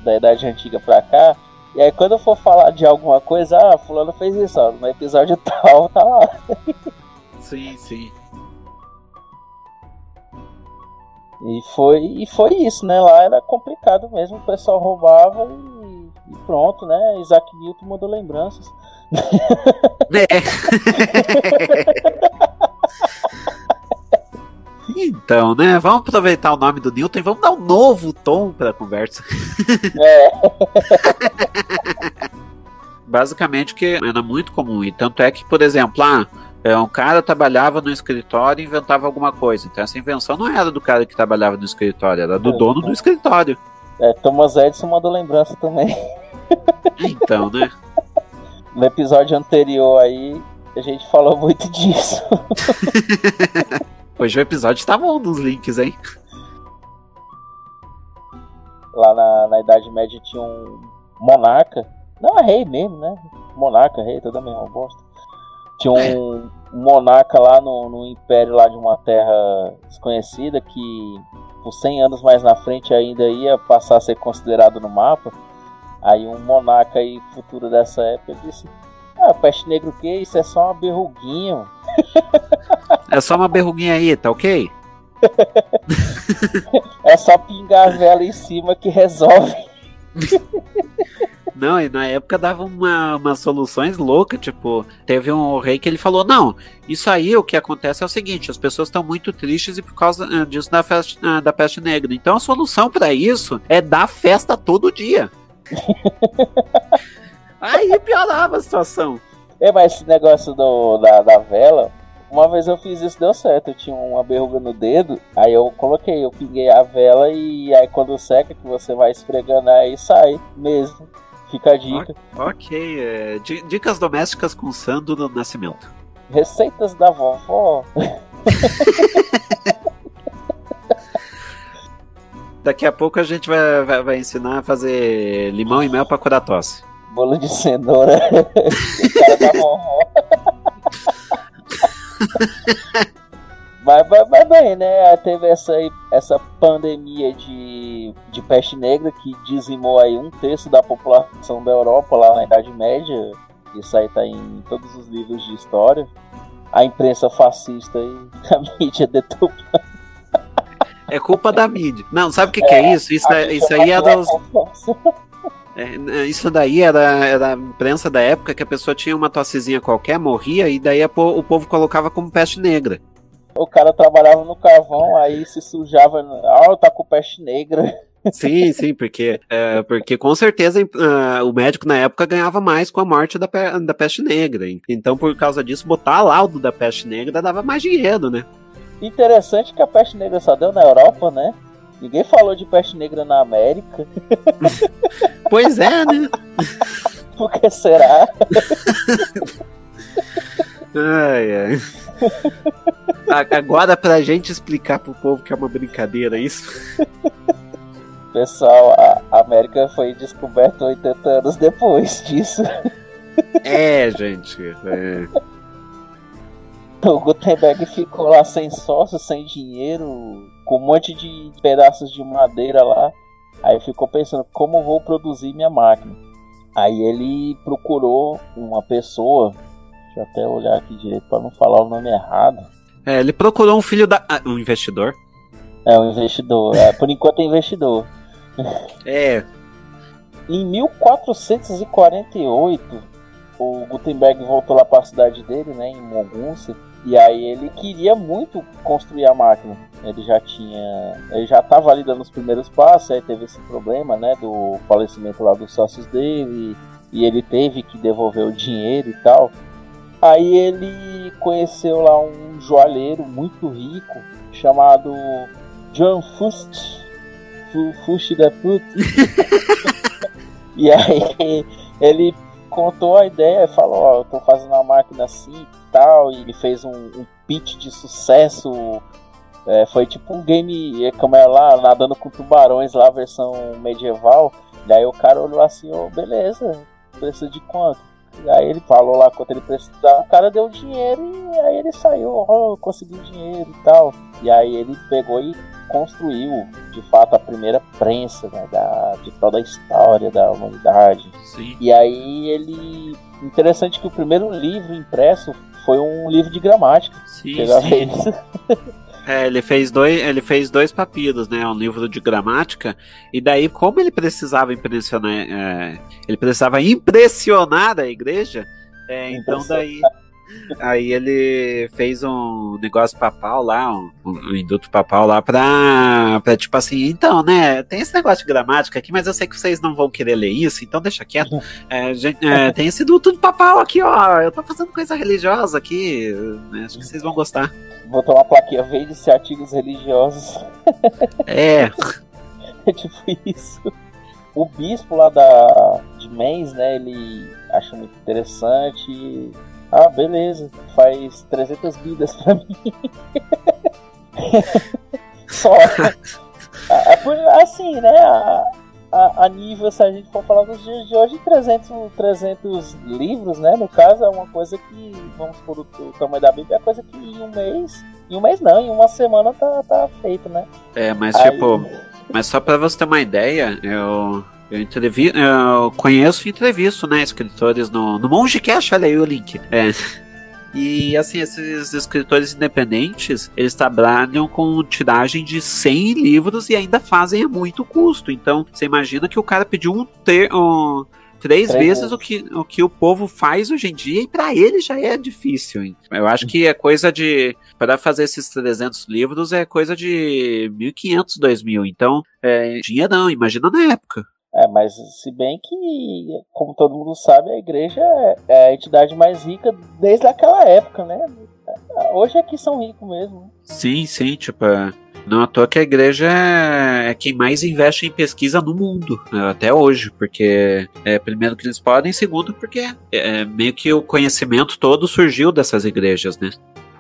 da Idade Antiga pra cá. E aí quando eu for falar de alguma coisa, ah, fulano fez isso, ó, no episódio tal, tá lá. Sim, sim. E foi, e foi isso, né? Lá era complicado mesmo, o pessoal roubava e, e pronto, né? Isaac Newton mandou lembranças. É. Então, né? Vamos aproveitar o nome do Newton e vamos dar um novo tom para a conversa. É. Basicamente, que era muito comum. E tanto é que, por exemplo, ah, é, um cara trabalhava no escritório e inventava alguma coisa. Então, essa invenção não era do cara que trabalhava no escritório, era do É, dono do escritório. é, Thomas Edison mandou lembrança também. Então, né? No episódio anterior aí, a gente falou muito disso. Hoje o episódio tá bom dos links, hein? Lá na, na Idade Média tinha um monarca. Não, é rei mesmo, né? Monarca, rei, toda a mesma bosta. Tinha um monarca lá no, no império lá de uma terra desconhecida que por 100 anos mais na frente ainda ia passar a ser considerado no mapa. Aí um monarca aí futuro dessa época disse: Ah, peste negra o quê? Isso é só uma berruguinha. mano." É só uma berruguinha aí, tá ok? É só pingar a vela em cima que resolve. Não, e na época dava uma, umas soluções loucas, tipo, teve um rei que ele falou, não, isso aí o que acontece é o seguinte, as pessoas estão muito tristes e por causa eh, disso da, festa, ah, da peste negra. Então a solução pra isso é dar festa todo dia. aí piorava a situação. É, mas esse negócio do, da, da vela, uma vez eu fiz isso deu certo. Eu tinha uma berruga no dedo, aí eu coloquei, eu pinguei a vela e aí quando seca, que você vai esfregando aí sai mesmo. Fica a dica. Ok, é, di- dicas domésticas com Sandro do Nascimento. Receitas da vovó. Daqui a pouco a gente vai, vai, vai ensinar a fazer limão e mel pra curar tosse. Bolo de cenoura. o cara da. Mas, mas, mas bem, né? Teve essa, essa pandemia de, de peste negra que dizimou aí um terço da população da Europa lá na Idade Média. Isso aí tá em todos os livros de história. A imprensa fascista e a mídia deturpa. É culpa da mídia. Não, sabe o que, que é isso? Isso, é- isso aí é dos. É, isso daí era, era a imprensa da época que a pessoa tinha uma tossezinha qualquer, morria, e daí po- o povo colocava como peste negra. O cara trabalhava no carvão, aí se sujava. Ah, tá com peste negra. Sim, sim, porque, é, porque com certeza ah, o médico na época ganhava mais com a morte da, pe- da peste negra. Então, por causa disso, botar laudo da peste negra dava mais dinheiro, né? Interessante que a peste negra só deu na Europa, né? Ninguém falou de peste negra na América. Pois é, né? Por que será? Ai, ai. Agora, pra gente explicar pro povo que é uma brincadeira isso. Pessoal, a a América foi descoberta 80 anos depois disso. É, gente. é. O Gutenberg ficou lá sem sócio, sem dinheiro, com um monte de pedaços de madeira lá. Aí ficou pensando, como vou produzir minha máquina? Aí ele procurou uma pessoa, deixa eu até olhar aqui direito para não falar o nome errado. É, ele procurou um filho da. ah, um investidor. É um investidor, é, por enquanto é investidor. É, Em 1448, o Gutenberg voltou lá para a cidade dele, né, em Mogunça, e aí ele queria muito construir a máquina. Ele já tinha, ele já estava ali dando os primeiros passos, aí teve esse problema, né, do falecimento lá dos sócios dele, e ele teve que devolver o dinheiro e tal. Aí ele conheceu lá um joalheiro muito rico chamado John Fust, Fu- Fust da Put. E aí ele contou a ideia, falou, ó, eu tô fazendo uma máquina assim e tal, e ele fez um, um pitch de sucesso. É, foi tipo um game, é, como é lá, nadando com tubarões lá, versão medieval. Daí o cara olhou assim, ô, beleza, precisa de quanto? E aí ele falou lá quanto ele precisava, o cara deu dinheiro e aí ele saiu, oh, conseguiu dinheiro e tal. E aí ele pegou e construiu, de fato, a primeira prensa né, da, de toda a história da humanidade. Sim. E aí ele. Interessante que o primeiro livro impresso foi um livro de gramática. Sim, sim. É, ele fez dois, ele fez dois papiros, né? Um livro de gramática. E daí, como ele precisava impressionar, é, ele precisava impressionar a igreja, é, então daí, aí ele fez um negócio papal lá, um, um induto papal lá pra, pra tipo assim, então, né? Tem esse negócio de gramática aqui, mas eu sei que vocês não vão querer ler isso, então deixa quieto. É, gente, é, tem esse induto papal aqui, ó. Eu tô fazendo coisa religiosa aqui, né, acho que vocês vão gostar. Botou uma plaquinha verde-se artigos religiosos. É. É tipo isso. O bispo lá da, de Mainz, né, ele acha muito interessante. Ah, beleza, faz 300 vidas pra mim. Só. Assim, né, a, a, a nível, se a gente for falar dos dias de hoje, 300, 300 livros, né, no caso, é uma coisa que, vamos por o, o tamanho da Bíblia, é coisa que em um mês, em um mês não, em uma semana tá, tá feito, né. É, mas Aí- tipo, mas só pra você ter uma ideia, eu eu, entrevi, eu conheço e entrevisto, né, escritores no, no Mongecast, olha aí o link. É. E assim, esses escritores independentes, eles trabalham com tiragem de 100 livros e ainda fazem a muito custo. Então, você imagina que o cara pediu um ter, um, três Três vezes o que, o que o povo faz hoje em dia e pra ele já é difícil. hein? Eu acho que é coisa de para fazer esses 300 livros é coisa de 1500, 2000. Então, é dinheirão, imagina na época. É, mas se bem que, como todo mundo sabe, a igreja é- é a entidade mais rica desde aquela época, né? Hoje é que são ricos mesmo. Sim, sim, tipo, é, não à toa que a igreja é, é quem mais investe em pesquisa no mundo, né, até hoje, porque é primeiro que eles podem, segundo porque é, meio que o conhecimento todo surgiu dessas igrejas, né?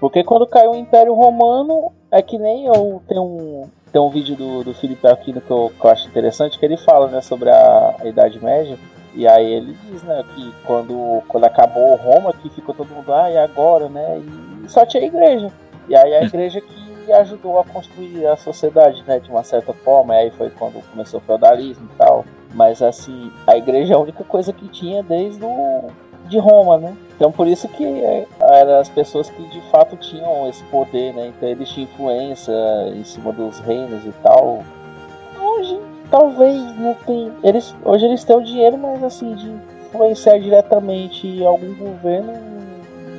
Porque quando caiu o Império Romano, é que nem eu tenho um, tem um vídeo do, do Felipe Aquino que eu, que eu acho interessante, que ele fala né, sobre a, a Idade Média. E aí ele diz né, que quando, quando acabou Roma, que ficou todo mundo, ah, e agora, né? E só tinha a igreja. E aí a igreja que ajudou a construir a sociedade, né, de uma certa forma. E aí foi quando começou o feudalismo e tal. Mas assim, a igreja é a única coisa que tinha desde o, de Roma, né? Então por isso que é, eram as pessoas que de fato tinham esse poder, né? Então eles tinham influência em cima dos reinos e tal. Hoje talvez não tem. Eles, hoje eles têm o dinheiro, mas assim, de influenciar diretamente algum governo,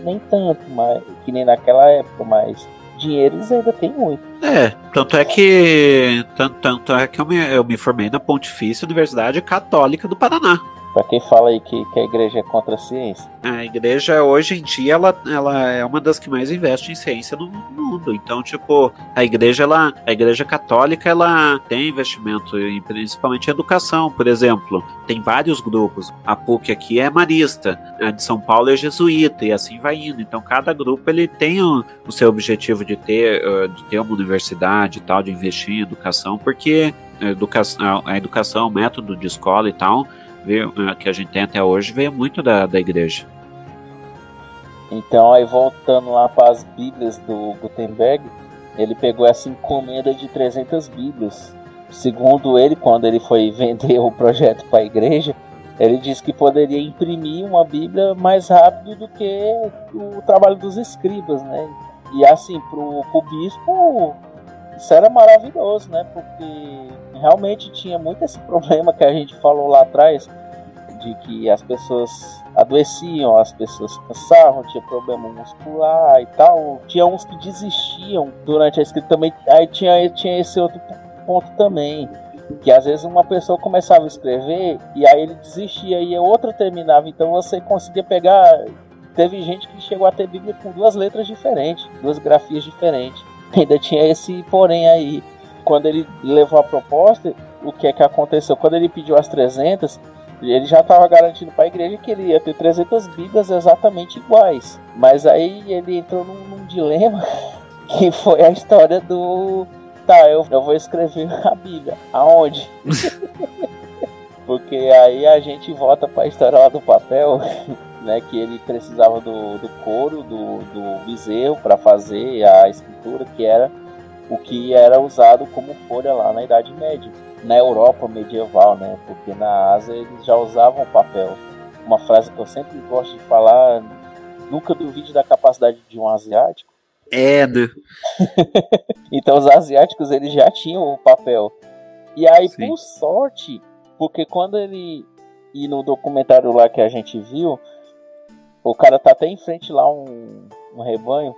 nem tanto, mas que nem naquela época, mas dinheiro eles ainda têm muito. É, tanto é que tanto, tanto é que eu me, eu me formei na Pontifícia Universidade Católica do Paraná. Pra quem fala aí que, que a igreja é contra a ciência. A igreja hoje em dia ela, ela é uma das que mais investe em ciência no mundo. Então, tipo, a igreja ela, a igreja católica ela tem investimento em principalmente em educação, por exemplo. Tem vários grupos. A PUC aqui é marista, a de São Paulo é jesuíta e assim vai indo. Então, cada grupo ele tem o, o seu objetivo de ter eh, de ter uma universidade e tal, de investir em educação, porque a educação, a educação, o método de escola e tal veio, eh, que a gente tem até hoje veio muito da, da igreja. Então, aí voltando lá para as Bíblias do Gutenberg, ele pegou essa encomenda de 300 Bíblias. Segundo ele, quando ele foi vender o projeto para a igreja, ele disse que poderia imprimir uma Bíblia mais rápido do que o trabalho dos escribas, né? E assim, pro, pro bispo, isso era maravilhoso, né? Porque realmente tinha muito esse problema que a gente falou lá atrás, de que as pessoas adoeciam, as pessoas cansavam, tinha problema muscular e tal. Tinha uns que desistiam durante a escrita também. Aí tinha, tinha esse outro ponto também. Que às vezes uma pessoa começava a escrever e aí ele desistia e a outra terminava. Então você conseguia pegar. Teve gente que chegou a ter Bíblia com duas letras diferentes, duas grafias diferentes. Ainda tinha esse porém aí. Quando ele levou a proposta, o que é que aconteceu? Quando ele pediu as 300, ele já estava garantindo para a igreja que ele ia ter 300 Bíblias exatamente iguais. Mas aí ele entrou num, num dilema que foi a história do. Tá, eu, eu vou escrever a Bíblia. Aonde? Porque aí a gente volta para a história lá do papel né, que ele precisava do, do couro do, do bezerro para fazer a escritura, que era o que era usado como folha lá na Idade Média, na Europa medieval, né? Porque na Ásia eles já usavam papel. Uma frase que eu sempre gosto de falar, nunca duvide da capacidade de um asiático. É, então os asiáticos eles já tinham o papel. E aí, Sim. por sorte, porque quando ele e no documentário lá que a gente viu, o cara tá até em frente lá um, um rebanho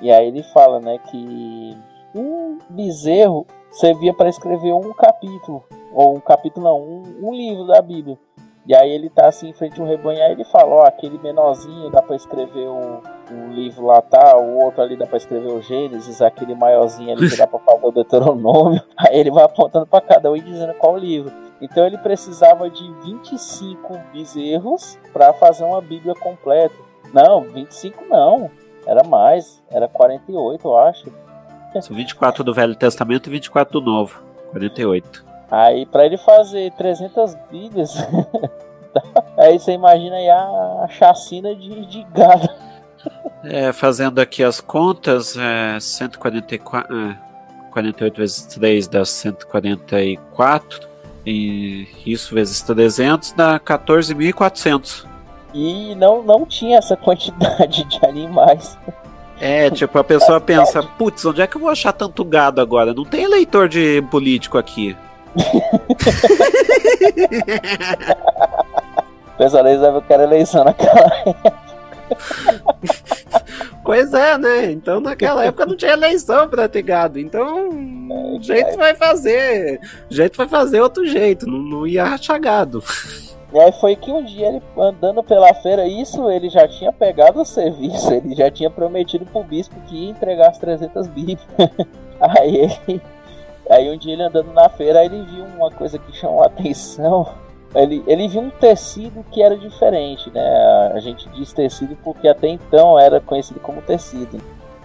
e aí ele fala, né, que um bezerro servia para escrever um capítulo, ou um capítulo não, um, um, livro da Bíblia. E aí ele tá assim em frente a um rebanho, aí ele fala, ó, aquele menorzinho dá para escrever um, um, livro lá, tá? O outro ali dá para escrever o Gênesis, aquele maiorzinho ali que dá para fazer o Deuteronômio. Aí ele vai apontando para cada um e dizendo qual livro. Então ele precisava de 25 bezerros para fazer uma Bíblia completa. Não, 25 não. Era mais, era 48, eu acho. São 24 do Velho Testamento e 24 do Novo. 48. Aí, para ele fazer 300 Bíblias, aí você imagina aí a chacina de, de gado. É, fazendo aqui as contas, é 144. É, 48 vezes 3 dá 144. E isso vezes 300 dá 14.400. E não, não tinha essa quantidade de animais. É, tipo, a pessoa pensa, putz, onde é que eu vou achar tanto gado agora? Não tem eleitor de político aqui. Pessoal, eles devem querer eleição naquela época. Pois é, né? Então naquela época não tinha eleição pra ter gado. Então, o jeito vai fazer. O jeito vai fazer outro jeito. Não, não ia achar gado. E aí foi que um dia ele andando pela feira, isso ele já tinha pegado o serviço, ele já tinha prometido pro bispo que ia entregar as 300 bíblias. aí ele, aí um dia ele andando na feira, ele viu uma coisa que chamou a atenção. Ele, ele viu um tecido que era diferente, né? A gente diz tecido porque até então era conhecido como tecido.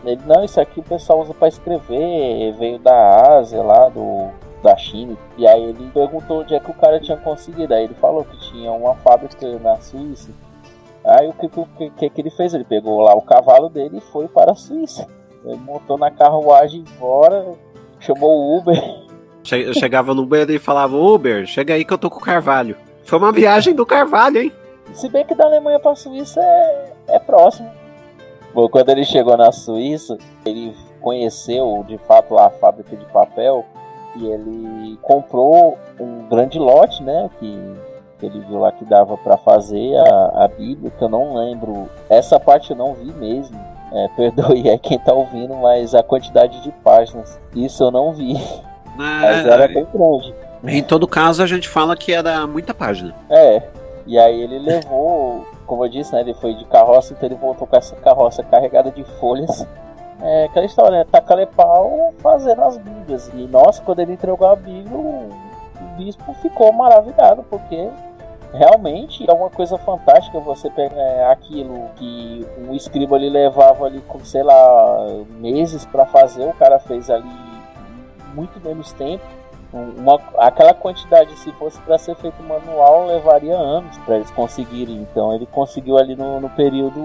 Ele, não, isso aqui o pessoal usa para escrever, veio da Ásia lá, do da China. E aí ele perguntou onde é que o cara tinha conseguido. Aí ele falou que tinha uma fábrica na Suíça. Aí o que, que, que, que ele fez? Ele pegou lá o cavalo dele e foi para a Suíça. Ele montou na carruagem embora, chamou o Uber. Eu chegava no Uber e falava, Uber, chega aí que eu tô com o Carvalho. Foi uma viagem do Carvalho, hein? Se bem que da Alemanha pra Suíça é, é próximo. Bom, quando ele chegou na Suíça, ele conheceu de fato a fábrica de papel que ele comprou um grande lote, né? Que, que ele viu lá que dava para fazer a, a Bíblia, que eu não lembro. Essa parte eu não vi mesmo. É, perdoe é quem tá ouvindo, mas a quantidade de páginas, isso eu não vi. mas era bem grande. Em todo caso, a gente fala que era muita página. É. E aí ele levou, como eu disse, né? Ele foi de carroça, então ele voltou com essa carroça carregada de folhas é aquela história, né? Tacar pau fazendo as Bíblias. E nossa, quando ele entregou a Bíblia, o, bispo ficou maravilhado, porque realmente é uma coisa fantástica você pegar é, aquilo que o escriba ali levava ali com, sei lá, meses para fazer, o cara fez ali muito menos tempo. Uma, aquela quantidade, se fosse para ser feito manual, levaria anos para eles conseguirem. Então ele conseguiu ali no, no período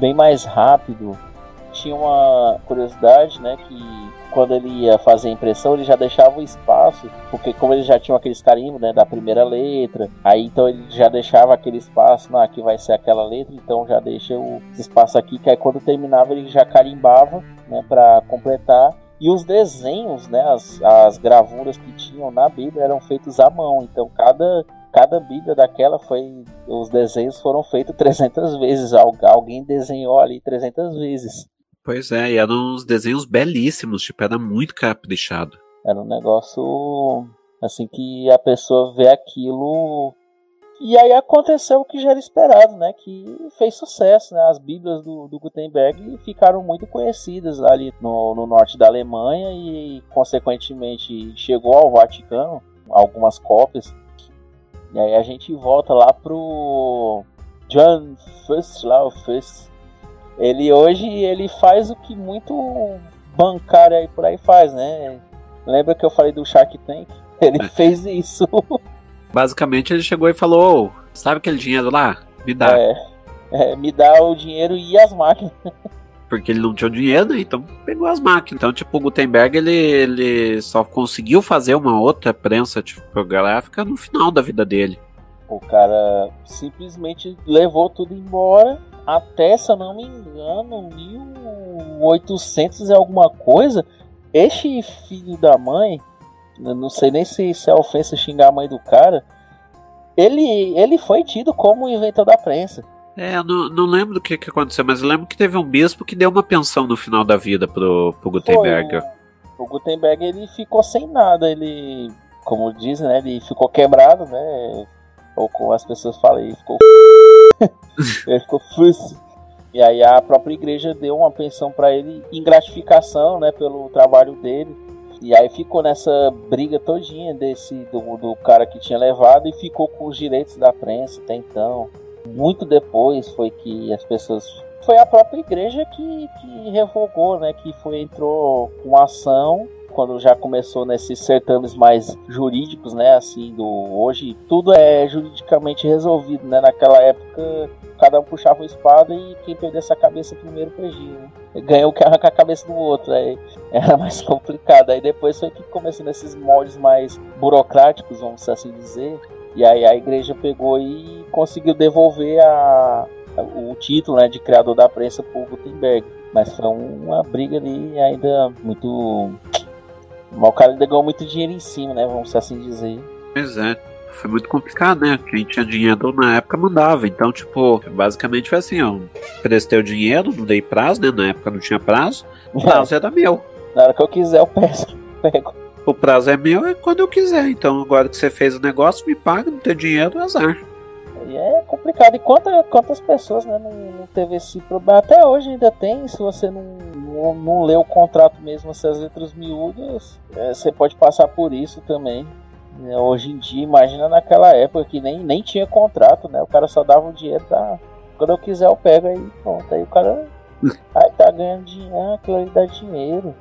bem mais rápido tinha uma curiosidade, né, que quando ele ia fazer a impressão, ele já deixava o espaço, porque como ele já tinha aqueles carimbos, né, da primeira letra, aí então ele já deixava aquele espaço, não, aqui vai ser aquela letra, então já deixa o espaço aqui, que aí quando terminava ele já carimbava, né, para completar. E os desenhos, né, as, as gravuras que tinham na Bíblia eram feitos à mão, então cada cada Bíblia daquela foi. Os desenhos foram feitos 300 vezes. Alguém desenhou ali 300 vezes. Pois é, e eram uns desenhos belíssimos, tipo, era muito caprichado. Era um negócio assim que a pessoa vê aquilo. E aí aconteceu o que já era esperado, né? Que fez sucesso, né? As Bíblias do, do Gutenberg ficaram muito conhecidas ali no, no norte da Alemanha e, consequentemente, chegou ao Vaticano algumas cópias. E aí a gente volta lá pro John o First, ele hoje ele faz o que muito bancário aí por aí faz, né? Lembra que eu falei do Shark Tank? Ele é. fez isso. Basicamente ele chegou e falou: sabe aquele dinheiro lá? Me dá. É, é, me dá o dinheiro e as máquinas. Porque ele não tinha o dinheiro, né? Então pegou as máquinas. Então, tipo, o Gutenberg ele, ele só conseguiu fazer uma outra prensa tipográfica no final da vida dele. O cara simplesmente levou tudo embora até, se eu não me engano, 1800 e alguma coisa. Este filho da mãe, não sei nem se, se é ofensa xingar a mãe do cara, ele, ele foi tido como inventor da prensa. É, eu não, não lembro do que, que aconteceu, mas eu lembro que teve um bispo que deu uma pensão no final da vida pro, pro Gutenberg. O, o Gutenberg ele ficou sem nada, ele, como dizem, né, ele ficou quebrado, né? Ou como as pessoas falam, ele ficou. ele ficou fuss. E aí a própria igreja deu uma pensão para ele em gratificação, né, pelo trabalho dele. E aí ficou nessa briga todinha desse do, do cara que tinha levado e ficou com os direitos da prensa até então. Muito depois foi que as pessoas foi a própria igreja que, que revogou, né, que foi entrou com ação quando já começou nesses certames mais jurídicos, né, assim, do hoje tudo é juridicamente resolvido, né? Naquela época cada um puxava uma espada e quem perdesse a cabeça primeiro perdia, né? Ganhou que arrancar a cabeça do outro, aí era mais complicado. Aí depois foi que começou nesses moldes mais burocráticos, vamos assim dizer. E aí a igreja pegou e conseguiu devolver a, o título né, de criador da prensa para Gutenberg. Mas foi uma briga ali ainda muito mas o cara ainda ganhou muito dinheiro em cima, né? Vamos assim dizer. Pois é. Foi muito complicado, né? Quem tinha dinheiro na época mandava. Então, tipo, basicamente foi assim, ó. Prestei o dinheiro, não dei prazo, né? Na época não tinha prazo. O prazo é. era meu. Na hora que eu quiser, eu peço. Pego. O prazo é meu é quando eu quiser. Então, agora que você fez o negócio, me paga, não tem dinheiro, azar. E é complicado. E quanta, quantas pessoas né, não, não teve esse problema? Até hoje ainda tem, se você não, não, não lê o contrato mesmo, essas letras miúdas, é, você pode passar por isso também. É, hoje em dia, imagina naquela época que nem, nem tinha contrato, né? O cara só dava o dinheiro, tá? Quando eu quiser eu pego aí, pronto. Aí o cara aí tá ganhando dinheiro, ah, aquilo ali dá dinheiro.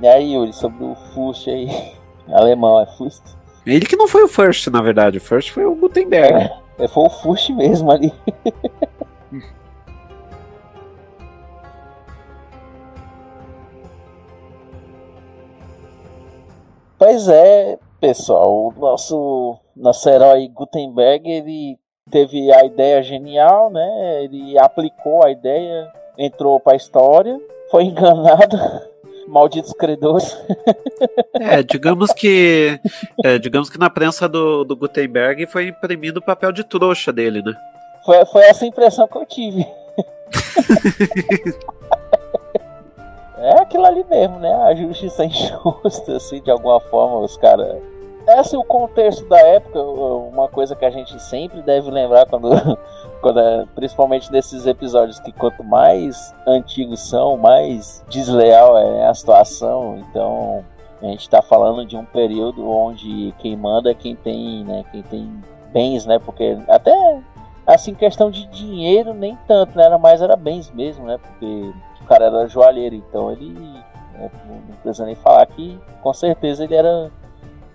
E aí, Yuri, sobre o Fust aí, alemão, é Fust? Ele que não foi o first, na verdade. O first foi o Gutenberg. É, foi o Fust mesmo ali. pois é, pessoal. O nosso, nosso herói Gutenberg, ele teve a ideia genial, né? Ele aplicou a ideia, entrou para a história, foi enganado malditos credores. É, digamos que. É, digamos que na prensa do, do Gutenberg foi imprimido o papel de trouxa dele, né? Foi, foi essa impressão que eu tive. é aquilo ali mesmo, né? A justiça injusta, assim, de alguma forma, os caras esse é o contexto da época, uma coisa que a gente sempre deve lembrar quando, quando é, principalmente nesses episódios que quanto mais antigos são, mais desleal é a situação. Então a gente está falando de um período onde quem manda é quem tem, né, quem tem bens, né? Porque até assim questão de dinheiro nem tanto, né? Era mais era bens mesmo, né? Porque o cara era joalheiro, então ele né, não precisa nem falar que com certeza ele era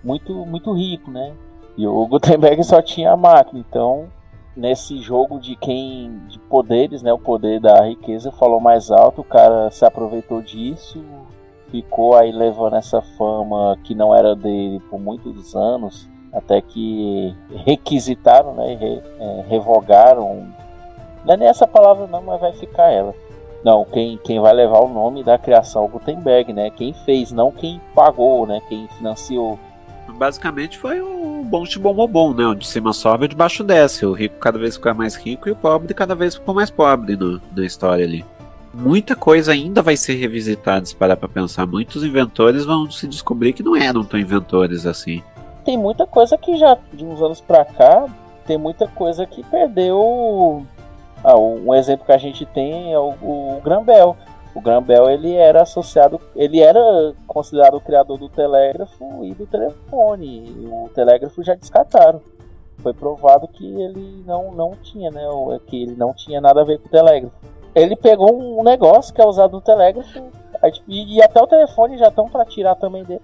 muito, muito rico, né? E o Gutenberg só tinha a máquina, então nesse jogo de quem de poderes, né, o poder da riqueza falou mais alto, o cara se aproveitou disso, ficou aí levando essa fama que não era dele por muitos anos, até que requisitaram, né, re, é, revogaram. Não é nem essa palavra não, mas vai ficar ela. Não, quem, quem vai levar o nome da criação é Gutenberg, né? Quem fez, não quem pagou, né? Quem financiou basicamente foi o bom bom né? O de cima sobe e de baixo desce. O rico cada vez fica mais rico e o pobre cada vez ficou mais pobre no, na história ali. Muita coisa ainda vai ser revisitada, se parar pra pensar. Muitos inventores vão se descobrir que não eram tão inventores assim. Tem muita coisa que já, de uns anos pra cá, tem muita coisa que perdeu. Ah, um exemplo que a gente tem é o, o Grambel o Graham Bell ele era associado, ele era considerado o criador do telégrafo e do telefone. O telégrafo já descartaram. Foi provado que ele não, não tinha, né? Que ele não tinha nada a ver com o telégrafo. Ele pegou um negócio que é usado no telégrafo e, e até o telefone já estão para tirar também dele.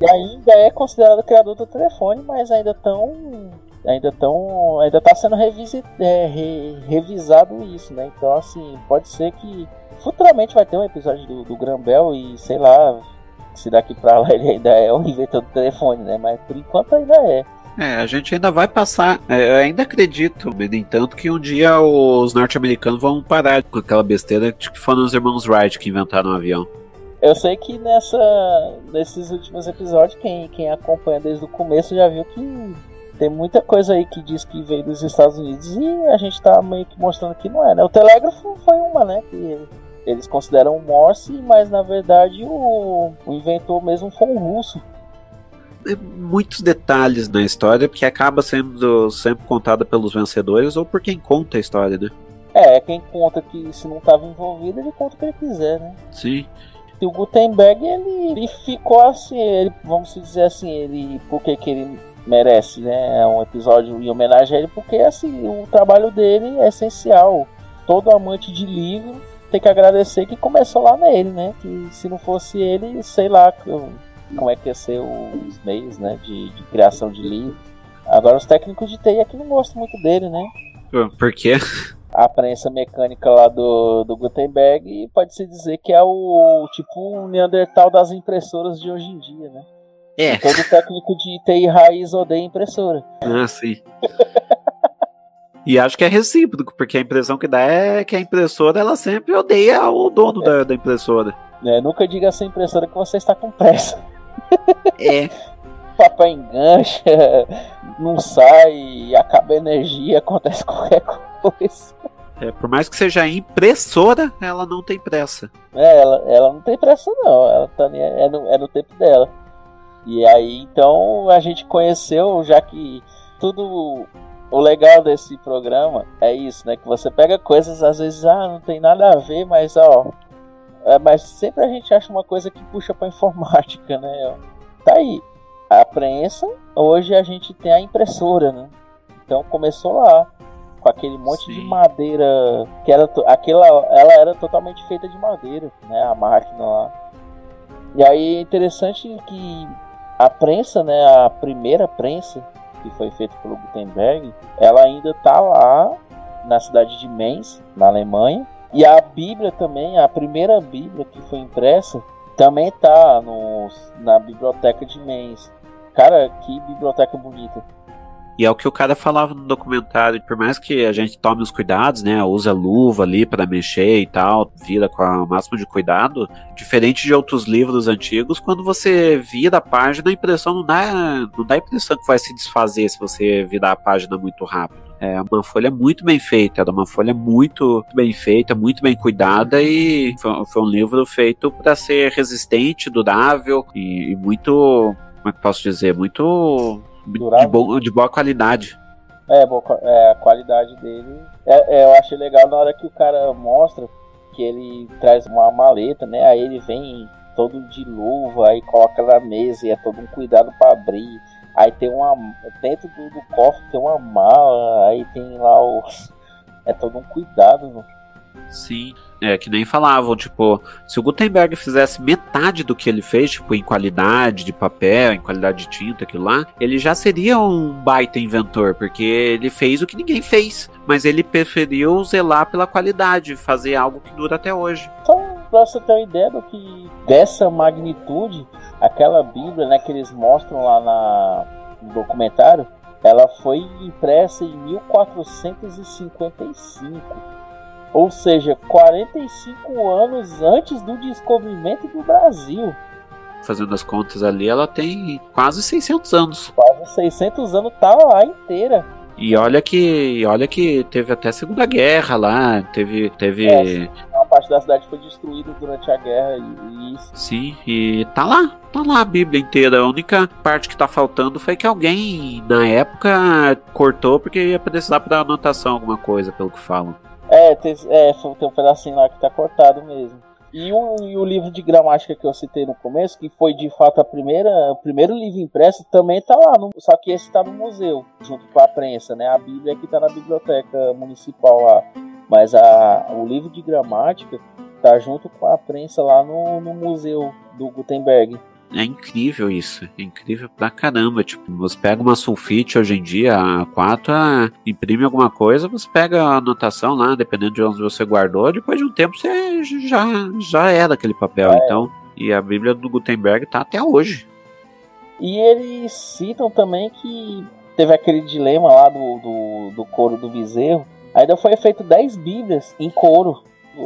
E ainda é considerado criador do telefone, mas ainda estão ainda estão ainda está sendo revisi, é, re, revisado isso, né? Então assim pode ser que futuramente vai ter um episódio do, do Grambel e sei lá se daqui para lá ele ainda é o inventor do telefone, né? Mas por enquanto ainda é. É, a gente ainda vai passar. É, eu ainda acredito, no entanto, que um dia os norte-americanos vão parar com aquela besteira de que foram os irmãos Wright que inventaram o um avião. Eu sei que nessa, nesses últimos episódios, quem, quem acompanha desde o começo já viu que tem muita coisa aí que diz que veio dos Estados Unidos e a gente tá meio que mostrando que não é, né? O telégrafo foi uma, né? Que eles consideram o Morse, mas na verdade o, o inventor mesmo foi um russo. É muitos detalhes na história que acaba sendo sempre contada pelos vencedores ou por quem conta a história, né? É, quem conta que se não estava envolvido, ele conta o que ele quiser, né? Sim. E o Gutenberg, ele, ele ficou assim, ele, vamos dizer assim, ele. Por que, que ele merece, né? É um episódio em homenagem a ele, porque assim, o trabalho dele é essencial. Todo amante de livro tem que agradecer que começou lá nele, né? Que se não fosse ele, sei lá como é que ia ser os meios, né? De, de criação de livro. Agora os técnicos de TI aqui não gostam muito dele, né? Por quê? a prensa mecânica lá do, do Gutenberg e pode-se dizer que é o tipo o Neandertal das impressoras de hoje em dia, né? É. todo técnico de TI raiz odeia impressora. Ah, sim. e acho que é recíproco, porque a impressão que dá é que a impressora ela sempre odeia o dono é. da, da impressora. É, nunca diga a sua impressora que você está com pressa. É. Papel engancha, não sai, acaba a energia, acontece qualquer coisa. É, por mais que seja impressora, ela não tem pressa. É, ela, ela não tem pressa não, ela tá, é, no, é no tempo dela. E aí, então, a gente conheceu, já que tudo o legal desse programa é isso, né? Que você pega coisas, às vezes, ah, não tem nada a ver, mas ó. É, mas sempre a gente acha uma coisa que puxa pra informática, né? Tá aí. A prensa, hoje a gente tem a impressora, né? Então começou lá com aquele monte Sim. de madeira que era aquela ela era totalmente feita de madeira, né, a máquina lá. E aí é interessante que a prensa, né, a primeira prensa que foi feita pelo Gutenberg, ela ainda tá lá na cidade de Mainz, na Alemanha. E a Bíblia também, a primeira Bíblia que foi impressa, também tá no, na biblioteca de Mainz. Cara, que biblioteca bonita. E é o que o cara falava no documentário, por mais que a gente tome os cuidados, né, usa luva ali para mexer e tal, vira com o máximo de cuidado, diferente de outros livros antigos, quando você vira a página, a impressão não dá, não dá a impressão que vai se desfazer se você virar a página muito rápido. É uma folha muito bem feita, era uma folha muito bem feita, muito bem cuidada e foi, foi um livro feito para ser resistente, durável e, e muito, como é que posso dizer, muito de, bo de boa qualidade. É, boa, é, a qualidade dele. É, é, eu achei legal na hora que o cara mostra que ele traz uma maleta, né? Aí ele vem todo de luva, aí coloca na mesa e é todo um cuidado para abrir. Aí tem uma. Dentro do, do cofre tem uma mala, aí tem lá o. É todo um cuidado, né? Sim. É, que nem falavam, tipo, se o Gutenberg fizesse metade do que ele fez, tipo, em qualidade de papel, em qualidade de tinta, aquilo lá, ele já seria um baita inventor, porque ele fez o que ninguém fez, mas ele preferiu zelar pela qualidade, fazer algo que dura até hoje. Então, pra você ter uma ideia do que dessa magnitude, aquela Bíblia, né, que eles mostram lá na, no documentário, ela foi impressa em 1455 ou seja, 45 anos antes do descobrimento do Brasil. Fazendo as contas ali, ela tem quase 600 anos. Quase 600 anos tá lá inteira. E olha que, olha que teve até Segunda Guerra lá, teve, teve. É, uma parte da cidade foi destruída durante a guerra e, isso. Sim, e tá lá, tá lá a Bíblia inteira. A única parte que tá faltando foi que alguém na época cortou porque ia precisar para anotação alguma coisa, pelo que falam. É, tem, é, tem um pedacinho lá que tá cortado mesmo. E o, e o, livro de gramática que eu citei no começo, que foi de fato a primeira, o primeiro livro impresso, também tá lá, no, só que esse tá no museu, junto com a prensa, né? A Bíblia que tá na biblioteca municipal lá. Mas a, o livro de gramática tá junto com a prensa lá no, no museu do Gutenberg. É incrível isso. É incrível pra caramba. Tipo, você pega uma sulfite hoje em dia, a 4, a, imprime alguma coisa, você pega a anotação lá, dependendo de onde você guardou, depois de um tempo você já, já era aquele papel. É. Então, e a Bíblia do Gutenberg tá até hoje. E eles citam também que teve aquele dilema lá do, do, do couro do bezerro. Ainda foi feito 10 Bíblias em couro.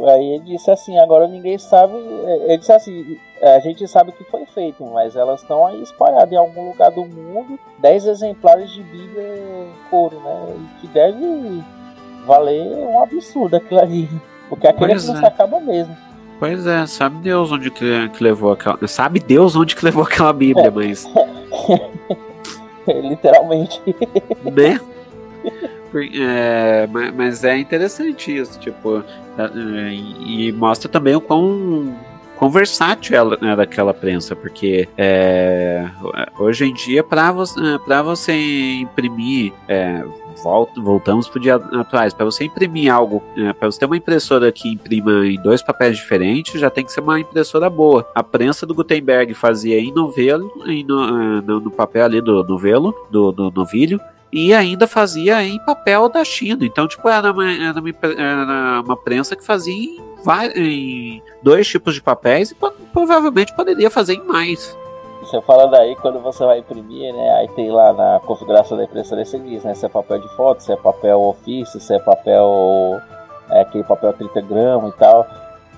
Aí ele disse assim, agora ninguém sabe. Ele disse assim, a gente sabe o que foi feito, mas elas estão aí espalhadas em algum lugar do mundo, 10 exemplares de Bíblia em couro, né? E que deve valer um absurdo aquilo ali. Porque aquele pois é. se acaba mesmo. Pois é, sabe Deus onde que, que, levou aquela. Sabe Deus onde que levou aquela Bíblia, mas. Literalmente. Né? É, mas é interessante isso, tipo, é, e mostra também o quão, quão versátil ela era aquela prensa, porque é, hoje em dia, para você, você imprimir. É, voltamos para o dia atuais. Para você imprimir algo, é, para você ter uma impressora que imprima em dois papéis diferentes, já tem que ser uma impressora boa. A prensa do Gutenberg fazia em novelo, em no, é, no, no papel ali do novelo, do, do novilho, e ainda fazia em papel da China. Então, tipo, era uma, era uma, era uma prensa que fazia em, em, dois tipos de papéis e provavelmente poderia fazer em mais. Você fala daí quando você vai imprimir, né? Aí tem lá na configuração da impressora você diz, né? Se é papel de foto, se é papel ofício, se é papel. É, aquele papel 30 gramas e tal.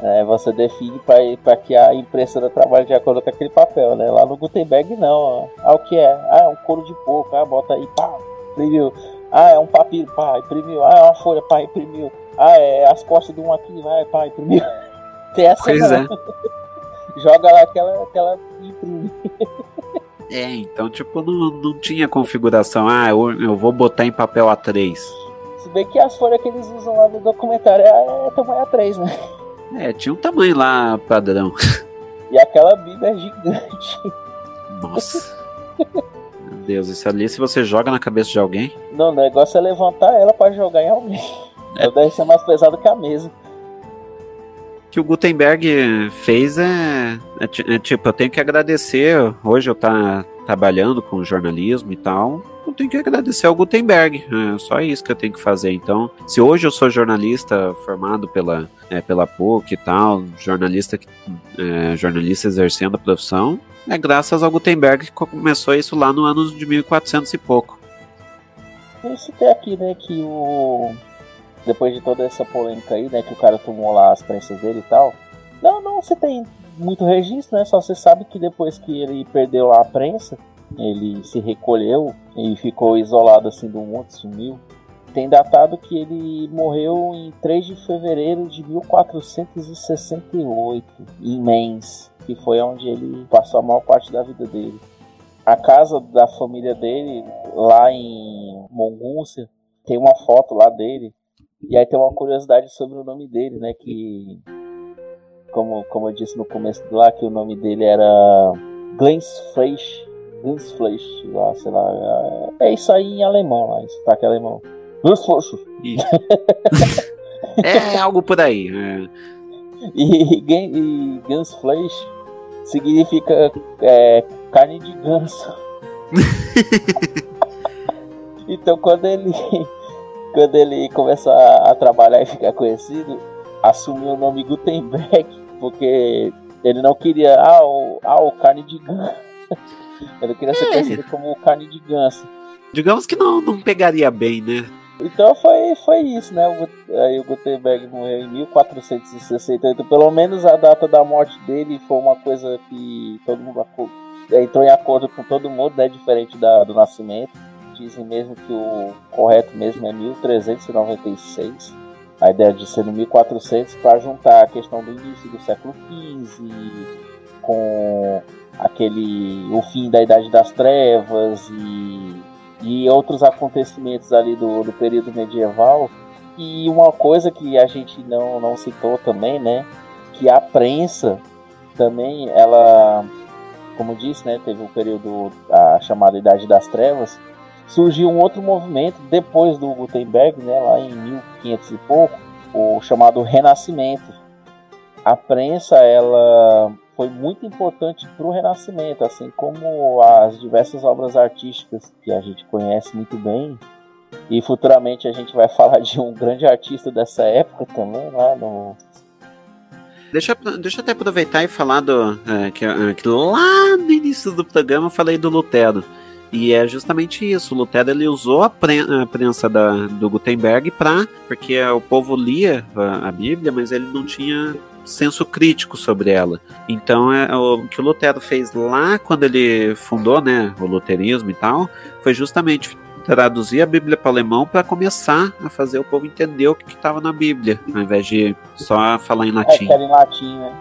É, você define para que a impressora trabalhe de acordo com aquele papel, né? Lá no Gutenberg não. Ah, o que é? Ah, um couro de porco. Ah, bota aí, pá, imprimiu. Ah, é um papiro, pá, imprimiu. Ah, é uma folha, pá, imprimiu. Ah, é as costas de um aqui, vai, pá, imprimiu. Tem essa pois não. é. Joga lá aquela, aquela imprime. É, então, tipo, não, não tinha configuração. Ah, eu, eu vou botar em papel A3. Se bem que as folhas que eles usam lá no documentário é, é tamanho A3, né? É, tinha um tamanho lá padrão. E aquela Bíblia é gigante. Nossa. Deus, isso ali se você joga na cabeça de alguém. Não, o negócio é levantar ela para jogar em alguém. É. Deve ser mais pesado que a mesa. O que o Gutenberg fez é, é, é, tipo, eu tenho que agradecer. Hoje eu tá trabalhando com jornalismo e tal. Eu tenho que agradecer ao Gutenberg. É só isso que eu tenho que fazer. Então, se hoje eu sou jornalista formado pela, é, pela PUC e tal, jornalista, é, jornalista exercendo a profissão, é graças ao Gutenberg que começou isso lá no ano de 1400 e pouco. Eu citei aqui, né, que o depois de toda essa polêmica aí, né, que o cara tomou lá as prensas dele e tal. Não, não se tem muito registro, né? Só você sabe que depois que ele perdeu lá a prensa, ele se recolheu e ficou isolado assim do mundo, sumiu. Tem datado que ele morreu em 3 de fevereiro de 1468, em Mainz que foi onde ele passou a maior parte da vida dele. A casa da família dele, lá em Mongúcia, tem uma foto lá dele. E aí tem uma curiosidade sobre o nome dele, né? Que, como, como eu disse no começo lá, que o nome dele era Glensfleisch. Glensfleisch, lá, sei lá. É isso aí em alemão, lá, isso tá que alemão. Glensfleisch. é algo por aí. É. E, e Glensfleisch significa é, carne de ganso. então quando ele quando ele começa a, a, trabalhar e ficar conhecido, assumiu o nome Gutenberg, porque ele não queria ah, o, ah, o carne de ganso. ele queria ser é. conhecido como carne de ganso. Digamos que não, não pegaria bem, né? Então foi, foi isso, né? O, aí o Gutenberg morreu em 1468. Pelo menos a data da morte dele foi uma coisa que todo mundo entrou em acordo com todo mundo, né? Diferente da, do nascimento. Dizem mesmo que o correto mesmo é 1396. A ideia de ser no 1400 para juntar a questão do início do século XV com aquele o fim da Idade das Trevas e e outros acontecimentos ali do, do período medieval. E uma coisa que a gente não, não citou também, né? Que a prensa também, ela, como disse, né? Teve o um período, a chamada Idade das Trevas. Surgiu um outro movimento depois do Gutenberg, né? Lá em 1500 e pouco, o chamado Renascimento. A prensa, ela foi muito importante para o Renascimento, assim como as diversas obras artísticas que a gente conhece muito bem. E futuramente a gente vai falar de um grande artista dessa época também, lá no. Deixa, deixa eu até aproveitar e falar do. É, que, é, que lá no início do programa eu falei do Lutero. E é justamente isso. O Lutero ele usou a, a prensa da, do Gutenberg para porque o povo lia a, a, Bíblia, mas ele não tinha senso crítico sobre ela. Então é o que o Lutero fez lá quando ele fundou, né, o luterismo e tal, foi justamente traduzir a Bíblia para o alemão para começar a fazer o povo entender o que estava na Bíblia, ao invés de só falar em latim. É, era em latim, né?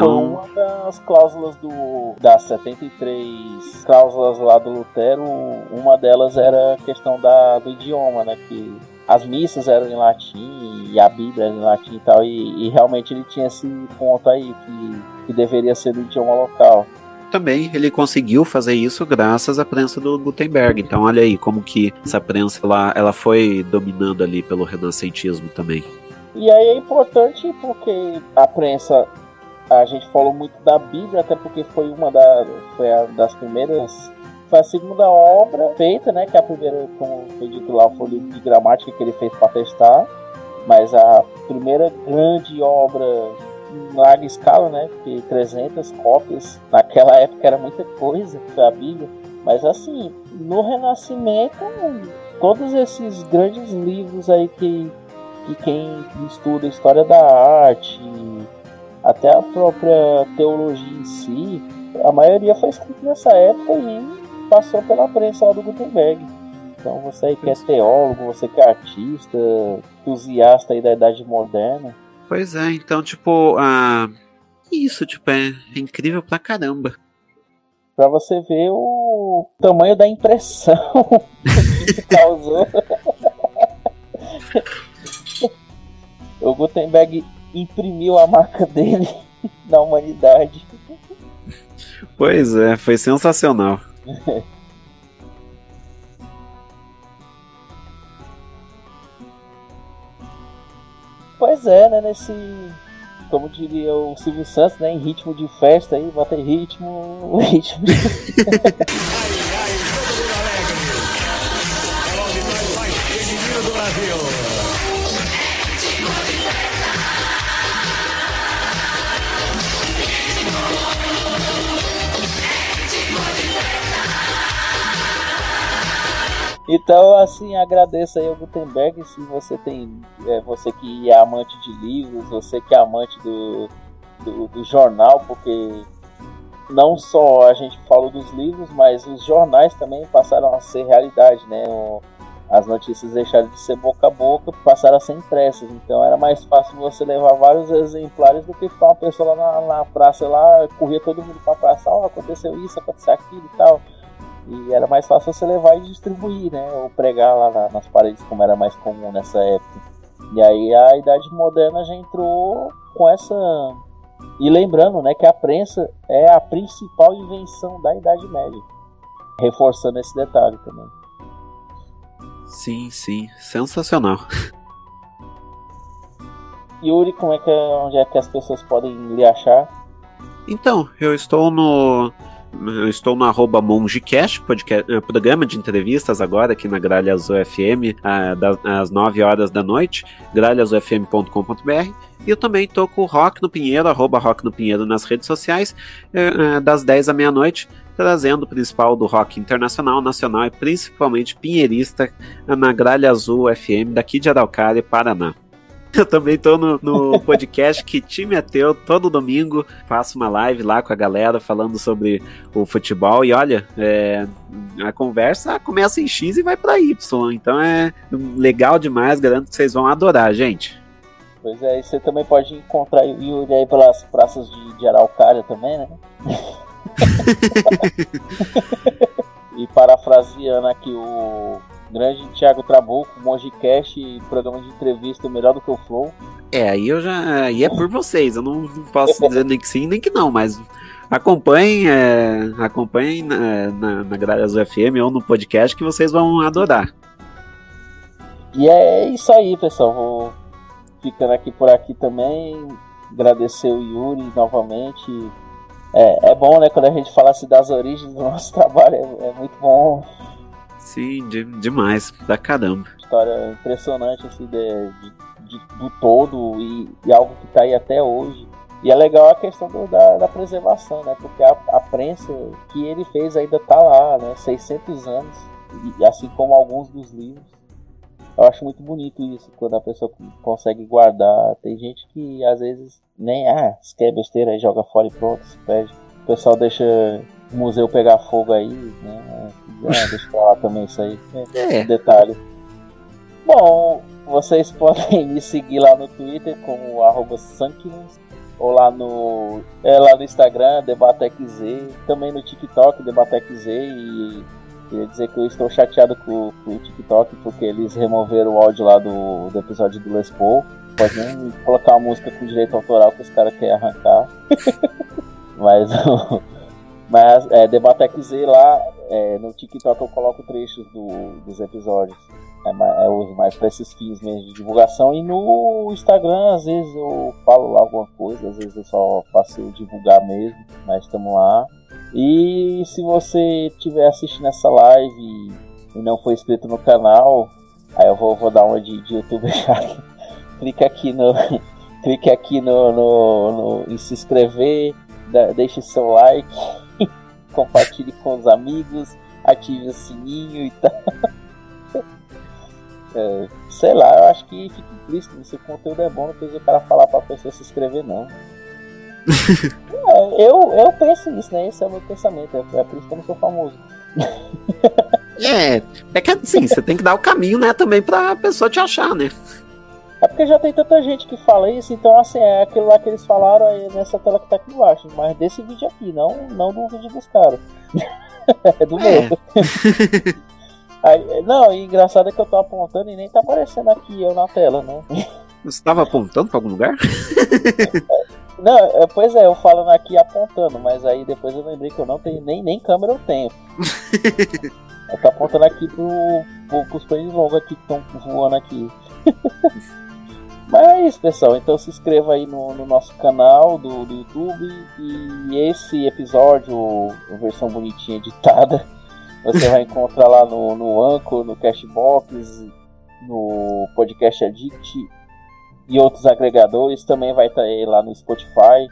Então... Foi uma das cláusulas do, das 73 cláusulas lá do Lutero, uma delas era a questão da, do idioma, né? Que as missas eram em latim e a Bíblia era em latim e tal, e, e realmente ele tinha esse ponto aí, que, que deveria ser do idioma local também ele conseguiu fazer isso graças à prensa do Gutenberg. Então olha aí como que essa prensa ela, ela foi dominando ali pelo renascentismo também. E aí é importante porque a prensa a gente falou muito da Bíblia, até porque foi uma da, foi a, das primeiras. Foi a segunda obra feita, né? Que a primeira, como foi dito lá, foi o livro de gramática que ele fez para testar. Mas a primeira grande obra em larga escala, né? Porque 300 cópias naquela época era muita coisa, foi a Bíblia. Mas assim, no Renascimento, todos esses grandes livros aí que, que quem estuda história da arte, até a própria teologia em si, a maioria foi escrita nessa época e passou pela prensa lá do Gutenberg. Então você aí que é teólogo, você que é artista, entusiasta aí da idade moderna. Pois é, então tipo, ah, isso tipo é incrível pra caramba. Pra você ver o tamanho da impressão que causou. o Gutenberg imprimiu a marca dele na humanidade. Pois é, foi sensacional. pois é, né? Nesse. Como diria o Silvio Santos, né? Em ritmo de festa aí, bota em ritmo. ritmo de... Então, assim, agradeço aí ao Gutenberg se você tem. É, você que é amante de livros, você que é amante do, do, do, jornal, porque não só a gente falou dos livros, mas os jornais também passaram a ser realidade, né? O, as notícias deixaram de ser boca a boca, passaram a ser impressas. Então era mais fácil você levar vários exemplares do que ficar uma pessoa lá na, na praça lá, corria todo mundo pra praça, oh, aconteceu isso, aconteceu aquilo e tal. E era mais fácil você levar e distribuir, né? Ou pregar lá na, nas paredes, como era mais comum nessa época. E aí a Idade Moderna já entrou com essa. E lembrando, né, que a prensa é a principal invenção da Idade Média. Reforçando esse detalhe também. Sim, sim, sensacional. Yuri, como é que é, onde é que as pessoas podem lhe achar? Então, eu estou no eu estou no arroba MongeCast, eh, programa de entrevistas agora aqui na Gralha Azul FM, às 9 horas da noite, gralhaazulfm.com.br. E eu também estou com o Rock no Pinheiro, arroba Rock no Pinheiro nas redes sociais, eh, eh, das 10 à meia-noite, trazendo o principal do rock internacional, nacional e principalmente pinheirista na Gralha Azul FM daqui de Araucária, Paraná. Eu também tô no, no podcast Que Time é Teu, todo domingo. Faço uma live lá com a galera falando sobre o futebol. E olha, é, a conversa começa em X e vai para Y. Então é legal demais, garanto que vocês vão adorar, gente. Pois é, e você também pode encontrar o Yuri aí pelas praças de, de Araucária também, né? e parafraseando aqui o grande Thiago Trabuco, e programa de entrevista melhor do que o Flow. É, aí eu já. Aí é por vocês, eu não posso dizer nem que sim, nem que não, mas acompanhem, é, acompanhem na, na, na Gralha Azul FM ou no podcast que vocês vão adorar. E é isso aí, pessoal. Vou ficando aqui por aqui também. Agradecer o Yuri novamente É, é bom, né, quando a gente fala assim das origens do nosso trabalho, é, é muito bom. Sim, de, demais, da caramba. História impressionante, assim, de, de, do todo e, e, algo que tá aí até hoje. E é legal a questão do, da, da, preservação, né, porque a, a prensa que ele fez ainda tá lá, né, 600 anos, e, assim como alguns dos livros. Eu acho muito bonito isso, quando a pessoa consegue guardar. Tem gente que às vezes nem, ah, se quer besteira, joga fora e pronto, se perde. O pessoal deixa o museu pegar fogo aí, né? Ah, deixa eu falar também isso aí. É. Detalhe. Bom, vocês podem me seguir lá no Twitter como arroba ou lá no, é, lá no Instagram, DebateXZ, também no TikTok, DebateXZ e Queria dizer que eu estou chateado com, com, o TikTok porque eles removeram o áudio lá do, do episódio do Les Paul. Pode nem colocar uma música com direito autoral que os caras querem arrancar. mas mas é, DebateXZ lá é, no TikTok eu coloco trechos do, dos episódios. É, é, eu uso mais para esses fins mesmo de divulgação. E no Instagram, às vezes eu falo lá alguma coisa, às vezes eu só faço divulgar mesmo, mas estamos lá. E se você estiver assistindo essa live e não for inscrito no canal, aí eu vou, vou dar uma de, de youtuber já. clique aqui no. clique aqui no, no, no, em se inscrever, deixe seu like, compartilhe com os amigos, ative o sininho e tal. É, sei lá, eu acho que fica implícito se o conteúdo é bom, não precisa o cara falar pra pessoa se inscrever não. é, eu, eu penso nisso, né? Esse é o meu pensamento. É, é por isso que eu não sou famoso. é, é que assim, você tem que dar o caminho, né, também pra pessoa te achar, né? É porque já tem tanta gente que fala isso, então assim, é aquilo lá que eles falaram aí nessa tela que tá aqui embaixo, mas desse vídeo aqui, não, não do vídeo dos caras. é do é. meu. aí, não, e engraçado é que eu tô apontando e nem tá aparecendo aqui eu na tela, né? Você estava apontando para algum lugar? Não, é, pois é, eu falando aqui apontando, mas aí depois eu lembrei que eu não tenho, nem, nem câmera eu tenho. eu tô apontando aqui pro, pro, pros pães longos aqui que estão voando aqui. Mas é isso, pessoal. Então se inscreva aí no, no nosso canal do, do YouTube. E esse episódio, a versão bonitinha editada, você vai encontrar lá no, no Anchor, no Cashbox, no Podcast Addict e outros agregadores, também vai estar tá lá no Spotify.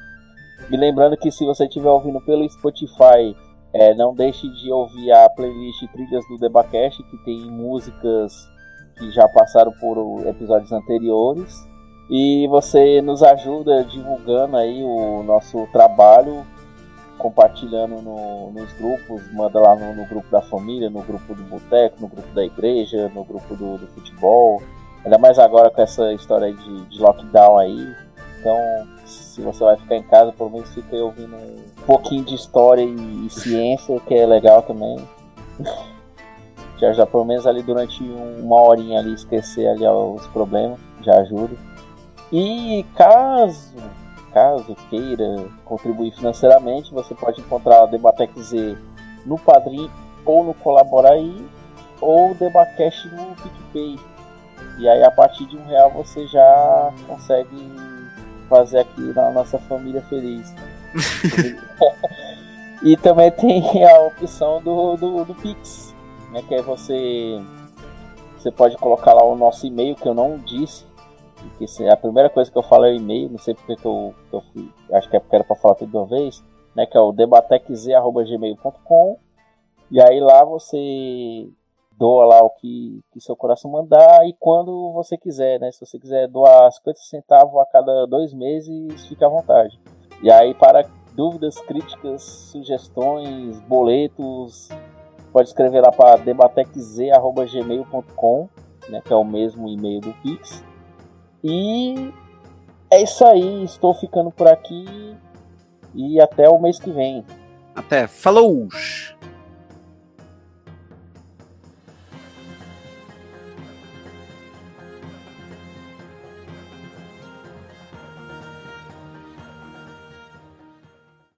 E lembrando que se você estiver ouvindo pelo Spotify, é, não deixe de ouvir a playlist Trilhas do Debacast, que tem músicas que já passaram por episódios anteriores. E você nos ajuda divulgando aí o nosso trabalho, compartilhando no, nos grupos, manda lá no, no, grupo da família, no grupo do boteco, no grupo da igreja, no grupo do, do futebol. Ainda mais agora com essa história de, de lockdown aí. Então, se você vai ficar em casa, pelo menos fica aí ouvindo um pouquinho de história e, e ciência, que é legal também. já já pelo menos ali durante uma horinha ali esquecer ali os problemas, já ajuda. E caso, caso queira contribuir financeiramente, você pode encontrar o Debatec Z no Padrim ou no Colaboraí ou o Debacash no PicPay. E aí a partir de um real você já consegue fazer aqui na nossa família feliz. e também tem a opção do, do, do Pix, né? Que é você. Você pode colocar lá o nosso e-mail que eu não disse. Que a primeira coisa que eu falo é o e-mail, não sei porque que eu, que eu fui, acho que é porque era para falar tudo de uma vez, né? Que é o debatecz.gmail.com. E aí lá você doa lá o que, que seu coração mandar e quando você quiser, né? Se você quiser doar 50 centavos a cada dois meses, fique à vontade. E aí, para dúvidas, críticas, sugestões, boletos, pode escrever lá para debatecz.gmail.com, né? Que é o mesmo e-mail do Pix. E é isso aí, estou ficando por aqui e até o mês que vem. Até, falou!